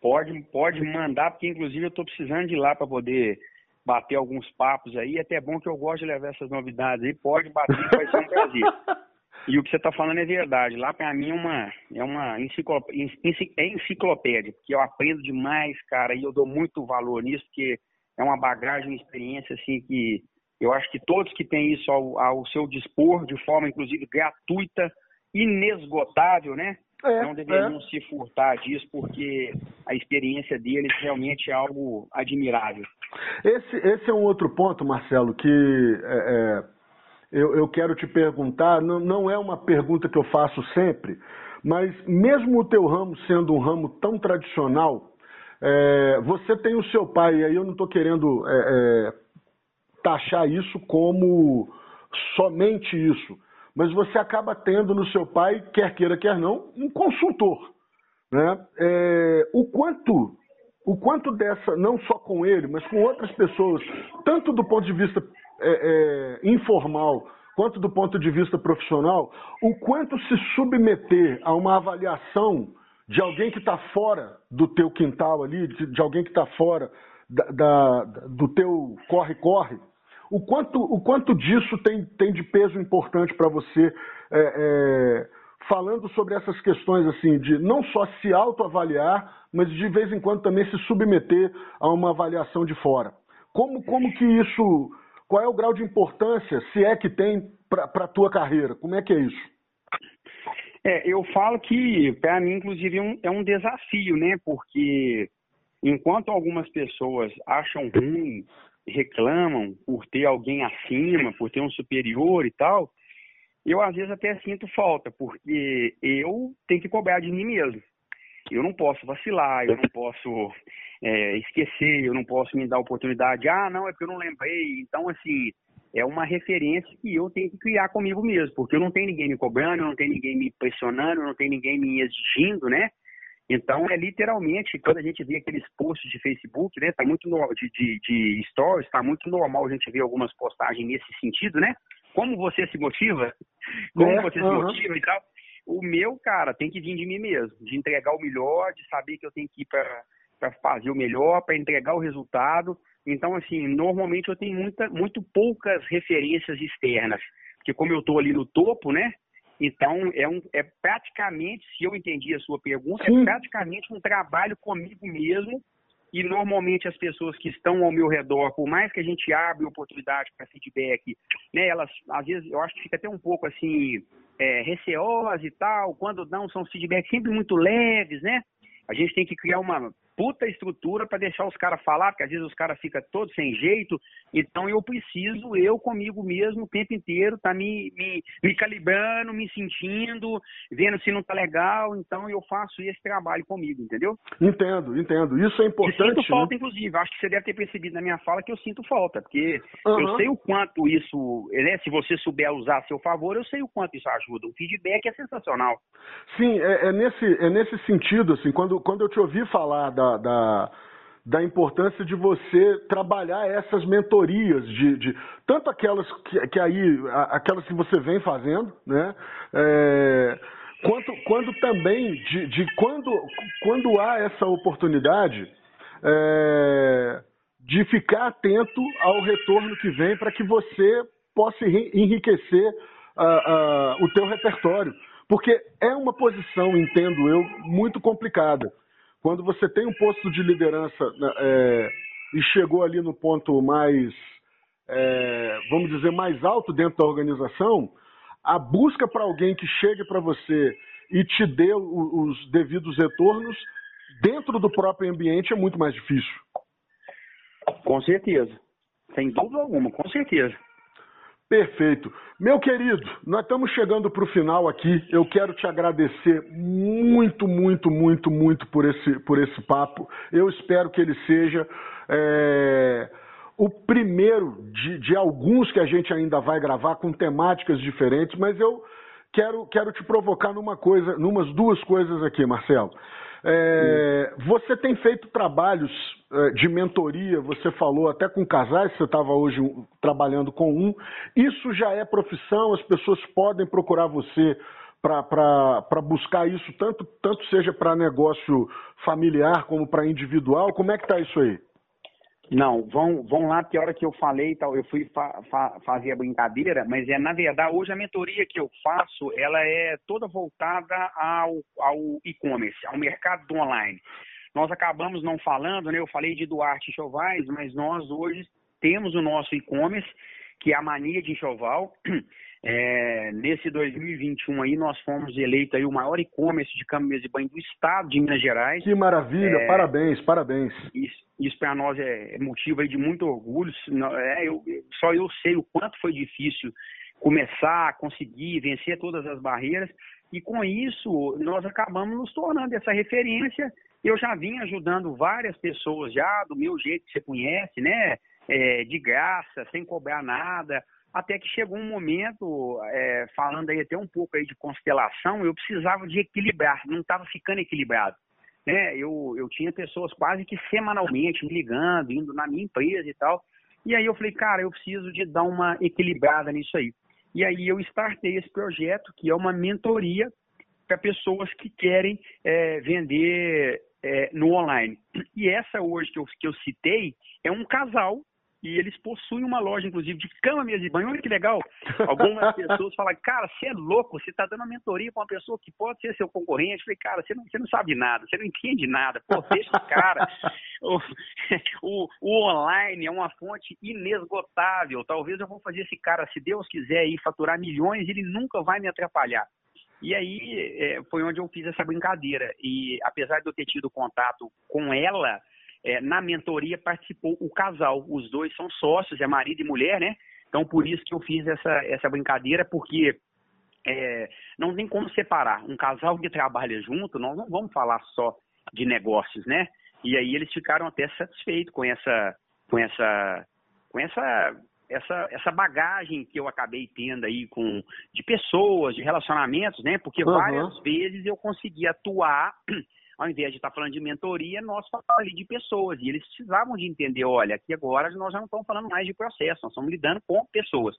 Pode, pode mandar, porque inclusive eu estou precisando de ir lá para poder bater alguns papos aí. É até bom que eu gosto de levar essas novidades aí. Pode bater, vai ser um prazer. E o que você está falando é verdade. Lá para mim é uma, é uma enciclopédia, é enciclopédia, porque eu aprendo demais, cara, e eu dou muito valor nisso, porque é uma bagagem, uma experiência assim que eu acho que todos que têm isso ao, ao seu dispor, de forma inclusive gratuita, inesgotável, né? É, não deveriam é. se furtar disso, porque a experiência deles realmente é algo admirável. Esse, esse é um outro ponto, Marcelo, que é, é, eu, eu, quero te perguntar. Não, não é uma pergunta que eu faço sempre, mas mesmo o teu ramo sendo um ramo tão tradicional, é, você tem o seu pai, e aí eu não estou querendo é, é, taxar isso como somente isso mas você acaba tendo no seu pai, quer queira, quer não, um consultor. Né? É, o quanto o quanto dessa, não só com ele, mas com outras pessoas, tanto do ponto de vista é, é, informal quanto do ponto de vista profissional, o quanto se submeter a uma avaliação de alguém que está fora do teu quintal ali, de, de alguém que está fora da, da, do teu corre-corre, o quanto, o quanto disso tem, tem de peso importante para você, é, é, falando sobre essas questões assim, de não só se autoavaliar, mas de vez em quando também se submeter a uma avaliação de fora. Como, como que isso, qual é o grau de importância, se é que tem, para a tua carreira? Como é que é isso? É, eu falo que, para mim, inclusive, é um, é um desafio, né? Porque enquanto algumas pessoas acham ruim reclamam por ter alguém acima, por ter um superior e tal, eu às vezes até sinto falta, porque eu tenho que cobrar de mim mesmo. Eu não posso vacilar, eu não posso é, esquecer, eu não posso me dar oportunidade. Ah, não, é porque eu não lembrei. Então, assim, é uma referência que eu tenho que criar comigo mesmo, porque eu não tenho ninguém me cobrando, eu não tenho ninguém me pressionando, eu não tenho ninguém me exigindo, né? Então, é literalmente, quando a gente vê aqueles posts de Facebook, né, tá muito no, de, de, de stories, tá muito normal a gente ver algumas postagens nesse sentido, né? Como você se motiva, como é, você uhum. se motiva e tal. O meu, cara, tem que vir de mim mesmo, de entregar o melhor, de saber que eu tenho que ir para fazer o melhor, para entregar o resultado. Então, assim, normalmente eu tenho muita, muito poucas referências externas, porque como eu estou ali no topo, né? Então, é, um, é praticamente, se eu entendi a sua pergunta, é Sim. é praticamente um trabalho comigo mesmo. E normalmente as pessoas que estão ao meu redor, por mais que a gente abre oportunidade para feedback, né, elas às vezes eu acho que fica até um pouco assim é, receosas e tal, quando não são feedbacks sempre muito leves, né? A gente tem que criar uma puta estrutura para deixar os caras falar, porque às vezes os caras ficam todos sem jeito. Então eu preciso, eu comigo mesmo, o tempo inteiro, tá me, me, me calibrando, me sentindo, vendo se não tá legal. Então eu faço esse trabalho comigo, entendeu? Entendo, entendo. Isso é importante. E sinto falta, né? inclusive. Acho que você deve ter percebido na minha fala que eu sinto falta, porque uhum. eu sei o quanto isso, né? Se você souber usar a seu favor, eu sei o quanto isso ajuda. O feedback é sensacional. Sim, é, é nesse, é nesse sentido, assim, quando, quando eu te ouvi falar da da, da, da importância de você trabalhar essas mentorias, de, de tanto aquelas que, que, aí, aquelas que você vem fazendo, né? É, quanto, quanto também de, de, quando, quando há essa oportunidade é, de ficar atento ao retorno que vem para que você possa enriquecer uh, uh, o teu repertório. Porque é uma posição, entendo eu, muito complicada quando você tem um posto de liderança né, é, e chegou ali no ponto mais, é, vamos dizer, mais alto dentro da organização, a busca para alguém que chegue para você e te dê os devidos retornos dentro do próprio ambiente é muito mais difícil. Com certeza. Sem dúvida alguma, com certeza. Perfeito. Meu querido, nós estamos chegando para o final aqui. Eu quero te agradecer muito, muito, muito, muito por esse, por esse papo. Eu espero que ele seja é, o primeiro de, de alguns que a gente ainda vai gravar com temáticas diferentes, mas eu quero, quero te provocar numa coisa, numas duas coisas aqui, Marcelo. É, você tem feito trabalhos é, de mentoria, você falou até com casais, você estava hoje trabalhando com um. Isso já é profissão, as pessoas podem procurar você para buscar isso, tanto, tanto seja para negócio familiar como para individual. Como é que está isso aí? Não, vão, vão lá, porque a hora que eu falei, tal, eu fui fa fa fazer a brincadeira, mas é na verdade, hoje a mentoria que eu faço, ela é toda voltada ao, ao e-commerce, ao mercado do online. Nós acabamos não falando, né? Eu falei de Duarte Chovais, mas nós hoje temos o nosso e-commerce, que é a Mania de Enxoval. É, nesse 2021 aí, nós fomos eleitos aí o maior e-commerce de câmbio de banho do estado de Minas Gerais. Que maravilha, é, parabéns, parabéns. Isso, isso para nós é, motivo de muito orgulho. É, eu, só eu sei o quanto foi difícil começar, conseguir vencer todas as barreiras. E com isso, nós acabamos nos tornando essa referência. Eu já vim ajudando várias pessoas já, do meu jeito que você conhece, né? É, de graça, sem cobrar nada até que chegou um momento, é, falando aí até um pouco aí de constelação, eu precisava de equilibrar, não estava ficando equilibrado. Né? Eu, eu tinha pessoas quase que semanalmente me ligando, indo na minha empresa e tal. E aí eu falei, cara, eu preciso de dar uma equilibrada nisso aí. E aí eu startei esse projeto, que é uma mentoria para pessoas que querem é, vender é, no online. E essa hoje que eu, que eu citei é um casal e eles possuem uma loja, inclusive, de cama, mesa de banho. Olha que legal. Algumas pessoas falam, cara, você é louco, você está dando uma mentoria para uma pessoa que pode ser seu concorrente. Eu falei, cara, você não, você não sabe nada, você não entende nada. Pô, deixa o cara. o, o, o, online é uma fonte inesgotável. Talvez eu vou fazer esse cara, se Deus quiser, ir faturar milhões, ele nunca vai me atrapalhar. E aí é, foi onde eu fiz essa brincadeira. E apesar de eu ter tido contato com ela, é, na mentoria participou o casal. Os dois são sócios, é marido e mulher, né? Então, por isso que eu fiz essa, essa brincadeira, porque é, não tem como separar. Um casal que trabalha junto, nós não vamos falar só de negócios, né? E aí eles ficaram até satisfeitos com essa, com essa, com essa, essa, essa bagagem que eu acabei tendo aí com de pessoas, de relacionamentos, né? Porque uhum. várias vezes eu consegui atuar ao invés de estar falando de mentoria, nós falamos ali de pessoas. E eles precisavam de entender, olha, aqui agora nós já não estamos falando mais de processo, nós estamos lidando com pessoas.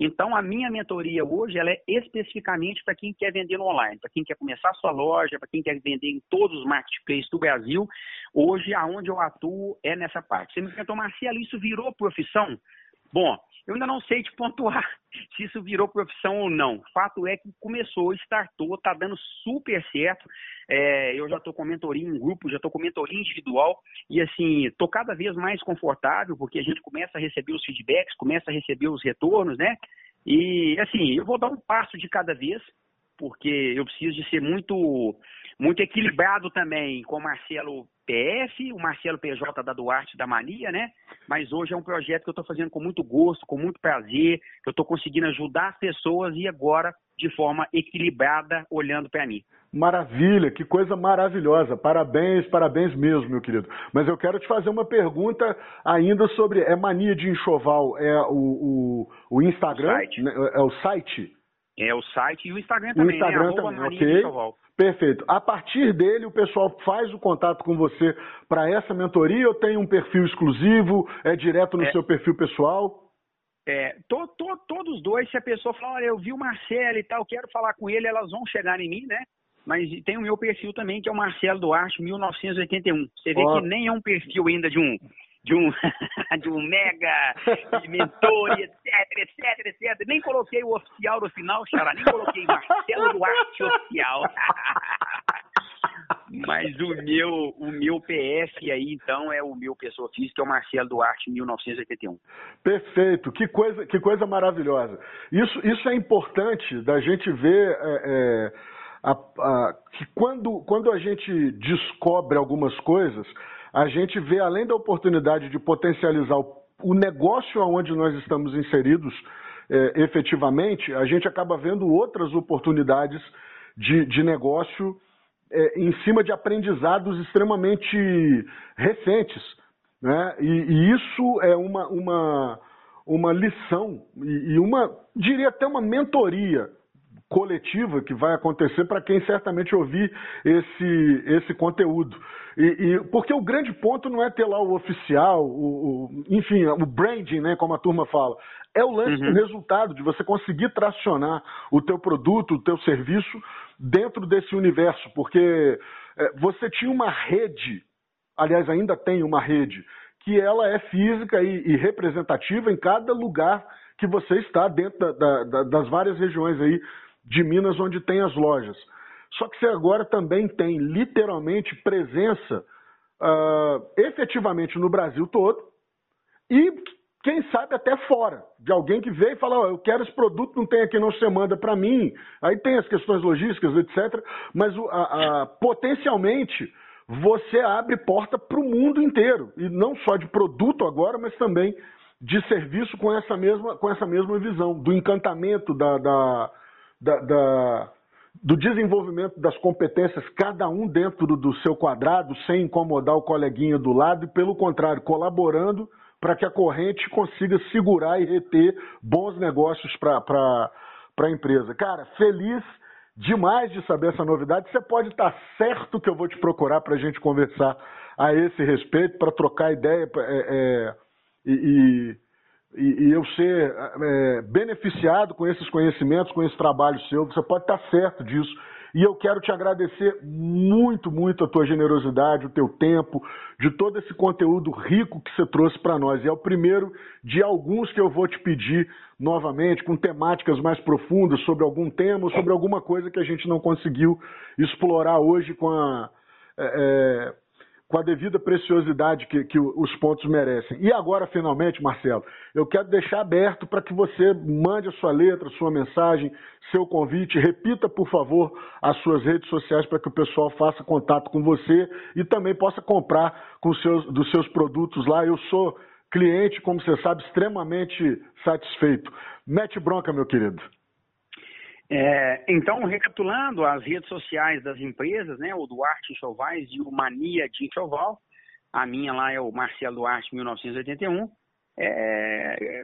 Então, a minha mentoria hoje, ela é especificamente para quem quer vender no online, para quem quer começar sua loja, para quem quer vender em todos os marketplaces do Brasil. Hoje, aonde eu atuo é nessa parte. Você me perguntou, Marcelo, isso virou profissão? Bom, eu ainda não sei te pontuar se isso virou profissão ou não. Fato é que começou, startou, está dando super certo. É, eu já estou com mentoria em grupo, já estou com mentoria individual e assim, estou cada vez mais confortável porque a gente começa a receber os feedbacks, começa a receber os retornos, né? E assim, eu vou dar um passo de cada vez, porque eu preciso de ser muito muito equilibrado também com o Marcelo PF, o Marcelo PJ da Duarte da Mania, né? Mas hoje é um projeto que eu estou fazendo com muito gosto, com muito prazer, que eu estou conseguindo ajudar as pessoas e agora de forma equilibrada, olhando para mim. Maravilha, que coisa maravilhosa. Parabéns, parabéns mesmo, meu querido. Mas eu quero te fazer uma pergunta ainda sobre. É mania de enxoval? É o, o, o Instagram? O né? é o site? É o site e o Instagram também. O Instagram né? também, ok. Perfeito. A partir dele, o pessoal faz o contato com você para essa mentoria ou tem um perfil exclusivo? É direto no é, seu perfil pessoal? É, to, to, todos dois, se a pessoa falar, olha, eu vi o Marcelo e tal, quero falar com ele, elas vão chegar em mim, né? Mas tem o meu perfil também, que é o Marcelo Duarte, 1981. Você vê oh. que nem é um perfil ainda de um de um, de um mega mentor, etc, etc, etc. Nem coloquei o oficial no final, Xará, nem coloquei Marcelo Duarte oficial. Mas o meu, o meu PF aí, então, é o meu pessoa física, é o Marcelo Duarte, 1981. Perfeito, que coisa, que coisa maravilhosa. Isso, isso é importante da gente ver é, é, a, a, que quando, quando a gente descobre algumas coisas, a gente vê, além da oportunidade de potencializar o, negócio onde nós estamos inseridos é, efetivamente, a gente acaba vendo outras oportunidades de, de negócio é, em cima de aprendizados extremamente recentes. Né? E, e isso é uma, uma, uma lição e, e uma, diria até uma mentoria coletiva que vai acontecer para quem certamente ouvir esse, esse conteúdo. E, e, porque o grande ponto não é ter lá o oficial, o, o enfim, o branding, né, como a turma fala. É o lance uhum. do resultado, de você conseguir tracionar o teu produto, o teu serviço dentro desse universo. Porque é, você tinha uma rede, aliás, ainda tem uma rede, que ela é física e, e representativa em cada lugar que você está dentro da, da, das várias regiões aí de Minas onde tem as lojas. Só que você agora também tem literalmente presença uh, efetivamente no Brasil todo e quem sabe até fora, de alguém que veio e fala, oh, eu quero esse produto, não tem aqui, não você manda para mim. Aí tem as questões logísticas, etc. Mas potencialmente você abre porta para o mundo inteiro. E não só de produto agora, mas também de serviço com essa mesma, com essa mesma visão, do encantamento, da, da, da, da do desenvolvimento das competências, cada um dentro do seu quadrado, sem incomodar o coleguinha do lado, e pelo contrário, colaborando para que a corrente consiga segurar e reter bons negócios para a empresa. Cara, feliz demais de saber essa novidade. Você pode estar certo que eu vou te procurar para a gente conversar a esse respeito, para trocar ideia é, é, e e, e eu ser é, beneficiado com esses conhecimentos, com esse trabalho seu, você pode estar certo disso. E eu quero te agradecer muito, muito a tua generosidade, o teu tempo, de todo esse conteúdo rico que você trouxe para nós. E é o primeiro de alguns que eu vou te pedir novamente, com temáticas mais profundas sobre algum tema ou sobre alguma coisa que a gente não conseguiu explorar hoje com a. É, é com a devida preciosidade que, que, os pontos merecem. E agora, finalmente, Marcelo, eu quero deixar aberto para que você mande a sua letra, sua mensagem, seu convite. Repita, por favor, as suas redes sociais para que o pessoal faça contato com você e também possa comprar com seus, dos seus produtos lá. Eu sou cliente, como você sabe, extremamente satisfeito. Mete bronca, meu querido. É, então, recapitulando as redes sociais das empresas, né, o Duarte Chovais e o Mania de Enxoval, a minha lá é o Marcelo Duarte 1981. É,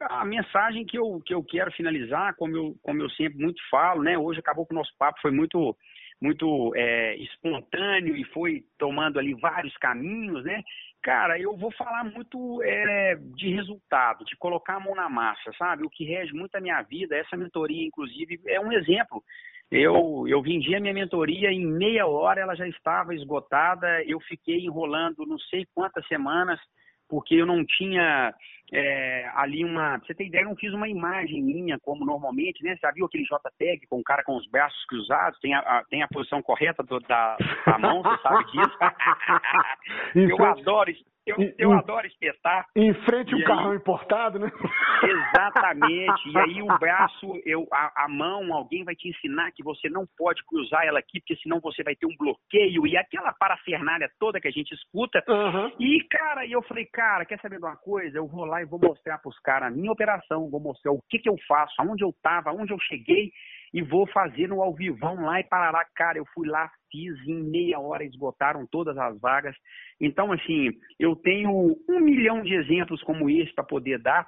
a mensagem que eu, que eu quero finalizar, como eu, como eu sempre muito falo, né, hoje acabou que o nosso papo foi muito muito é, espontâneo e foi tomando ali vários caminhos, né? Cara, eu vou falar muito é, de resultado, de colocar a mão na massa, sabe? O que rege muito a minha vida, essa mentoria, inclusive, é um exemplo. Eu, eu vendi a minha mentoria em meia hora, ela já estava esgotada, eu fiquei enrolando não sei quantas semanas porque eu não tinha é, ali uma. Pra você ter ideia, eu não fiz uma imagem minha, como normalmente, né? Você já viu aquele JPEG com o cara com os braços cruzados, tem a, a tem a posição correta do, da, da mão, você sabe disso. eu adoro isso. Eu, eu em, adoro espetar. Em frente um carrão importado, né? Exatamente. E aí o braço, eu, a, a, mão, alguém vai te ensinar que você não pode cruzar ela aqui, porque senão você vai ter um bloqueio e aquela parafernália toda que a gente escuta. Uhum. E, cara, eu falei, cara, quer saber de uma coisa? Eu vou lá e vou mostrar para os caras a minha operação, vou mostrar o que, que eu faço, aonde eu estava, aonde eu cheguei e vou fazer no ao vivão lá e parará. Cara, eu fui lá, fiz em meia hora, esgotaram todas as vagas. Então, assim, eu tenho um milhão de exemplos como esse para poder dar.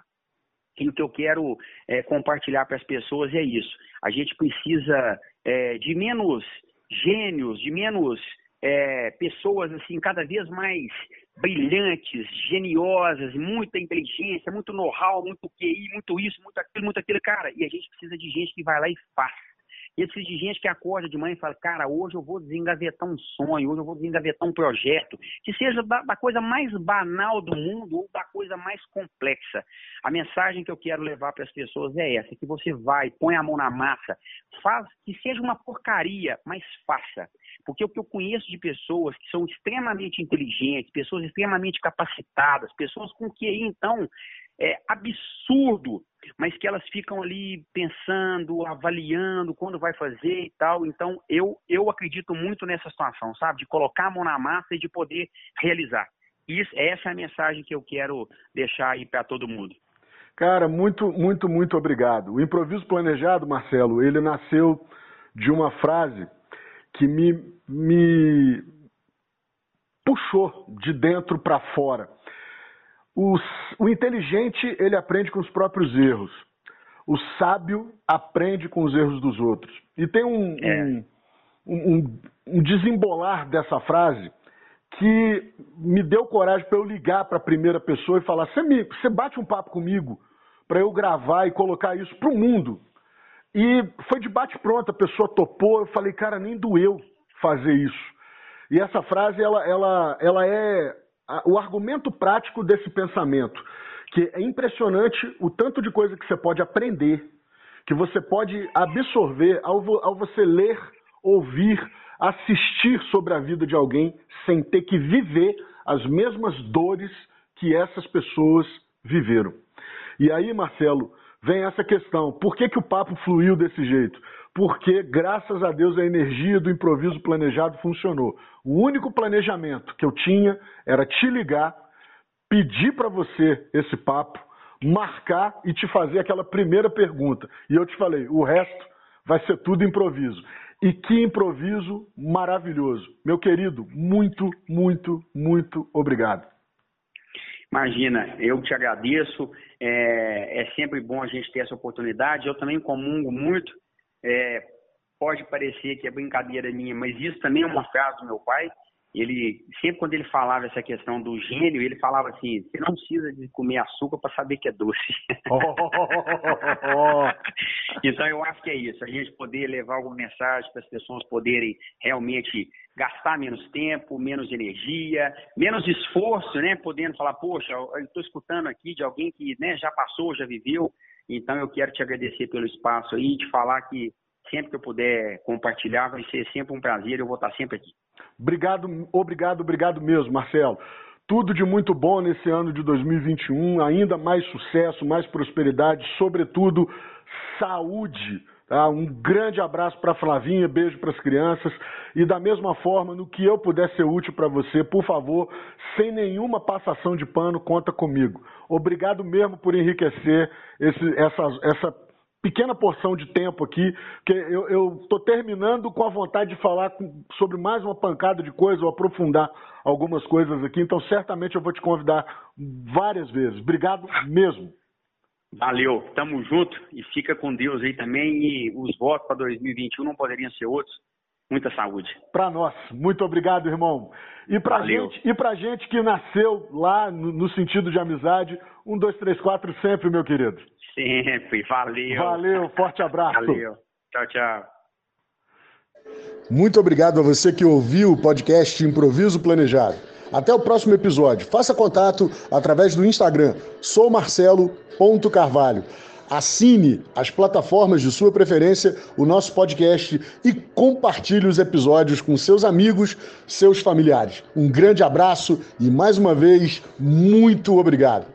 E o que eu quero é, compartilhar para as pessoas é isso. A gente precisa é, de menos gênios, de menos é, pessoas assim cada vez mais brilhantes, geniosas, muita inteligência, muito know-how, muito QI, muito isso, muito aquilo, muito aquilo, cara. E a gente precisa de gente que vai lá e faz. E de gente que acorda de manhã e fala, cara, hoje eu vou desengavetar um sonho, hoje eu vou desengavetar um projeto, que seja da, da, coisa mais banal do mundo ou da coisa mais complexa. A mensagem que eu quero levar para as pessoas é essa, que você vai, põe a mão na massa, faz que seja uma porcaria, mas faça. Porque o que eu conheço de pessoas que são extremamente inteligentes, pessoas extremamente capacitadas, pessoas com que então é absurdo, mas que elas ficam ali pensando, avaliando quando vai fazer e tal. Então, eu, eu acredito muito nessa situação, sabe? De colocar a mão na massa e de poder realizar. Isso, essa é a mensagem que eu quero deixar aí para todo mundo. Cara, muito, muito, muito obrigado. O improviso planejado, Marcelo, ele nasceu de uma frase que me, me puxou de dentro para fora. O, o inteligente, ele aprende com os próprios erros. O sábio aprende com os erros dos outros. E tem um, é. um, um, um desembolar dessa frase que me deu coragem para eu ligar para a primeira pessoa e falar: você bate um papo comigo para eu gravar e colocar isso para o mundo. E foi de bate pronto, a pessoa topou, eu falei, cara, nem doeu fazer isso. E essa frase, ela, ela, ela é o argumento prático desse pensamento, que é impressionante o tanto de coisa que você pode aprender, que você pode absorver ao, ao você ler, ouvir, assistir sobre a vida de alguém sem ter que viver as mesmas dores que essas pessoas viveram. E aí, Marcelo, vem essa questão: por que, que o papo fluiu desse jeito? Porque, graças a Deus, a energia do improviso planejado funcionou. O único planejamento que eu tinha era te ligar, pedir para você esse papo, marcar e te fazer aquela primeira pergunta. E eu te falei: o resto vai ser tudo improviso. E que improviso maravilhoso. Meu querido, muito, muito, muito obrigado. Imagina, eu te agradeço. É, é, sempre bom a gente ter essa oportunidade. Eu também comungo muito é, pode parecer que é brincadeira minha, mas isso também é uma frase do meu pai. ele sempre quando ele falava essa questão do gênio, ele falava assim: você não precisa de comer açúcar para saber que é doce. Oh, então eu acho que é isso, a gente poder levar alguma mensagem para as pessoas poderem realmente gastar menos tempo, menos energia, menos esforço, né? Podendo falar, poxa, eu estou escutando aqui de alguém que né, já passou, já viveu. Então eu quero te agradecer pelo espaço aí, te falar que sempre que eu puder compartilhar, vai ser sempre um prazer, eu vou estar sempre aqui. Obrigado, obrigado, obrigado mesmo, Marcelo. Tudo de muito bom nesse ano de 2021, ainda mais sucesso, mais prosperidade, sobretudo saúde. Tá? Um grande abraço para a Flavinha, beijo para as crianças. E da mesma forma, no que eu puder ser útil para você, por favor, sem nenhuma passação de pano, conta comigo. Obrigado mesmo por enriquecer esse, essa, essa pequena porção de tempo aqui, que eu estou terminando com a vontade de falar com, sobre mais uma pancada de coisas, ou aprofundar algumas coisas aqui, então certamente eu vou te convidar várias vezes. Obrigado mesmo. Valeu, tamo junto e fica com Deus aí também. E os votos para 2021 não poderiam ser outros. Muita saúde. Para nós, muito obrigado, irmão. E para gente, e pra gente que nasceu lá no, no sentido de amizade, um, dois, três, quatro sempre, meu querido. Sempre, valeu. Valeu, forte abraço. Valeu. Tchau, tchau. Muito obrigado a você que ouviu o podcast Improviso Planejado. Até o próximo episódio. Faça contato através do Instagram, soumarcelo.carvalho. Assine as plataformas de sua preferência, o nosso podcast e compartilhe os episódios com seus amigos, seus familiares. Um grande abraço e mais uma vez, muito obrigado.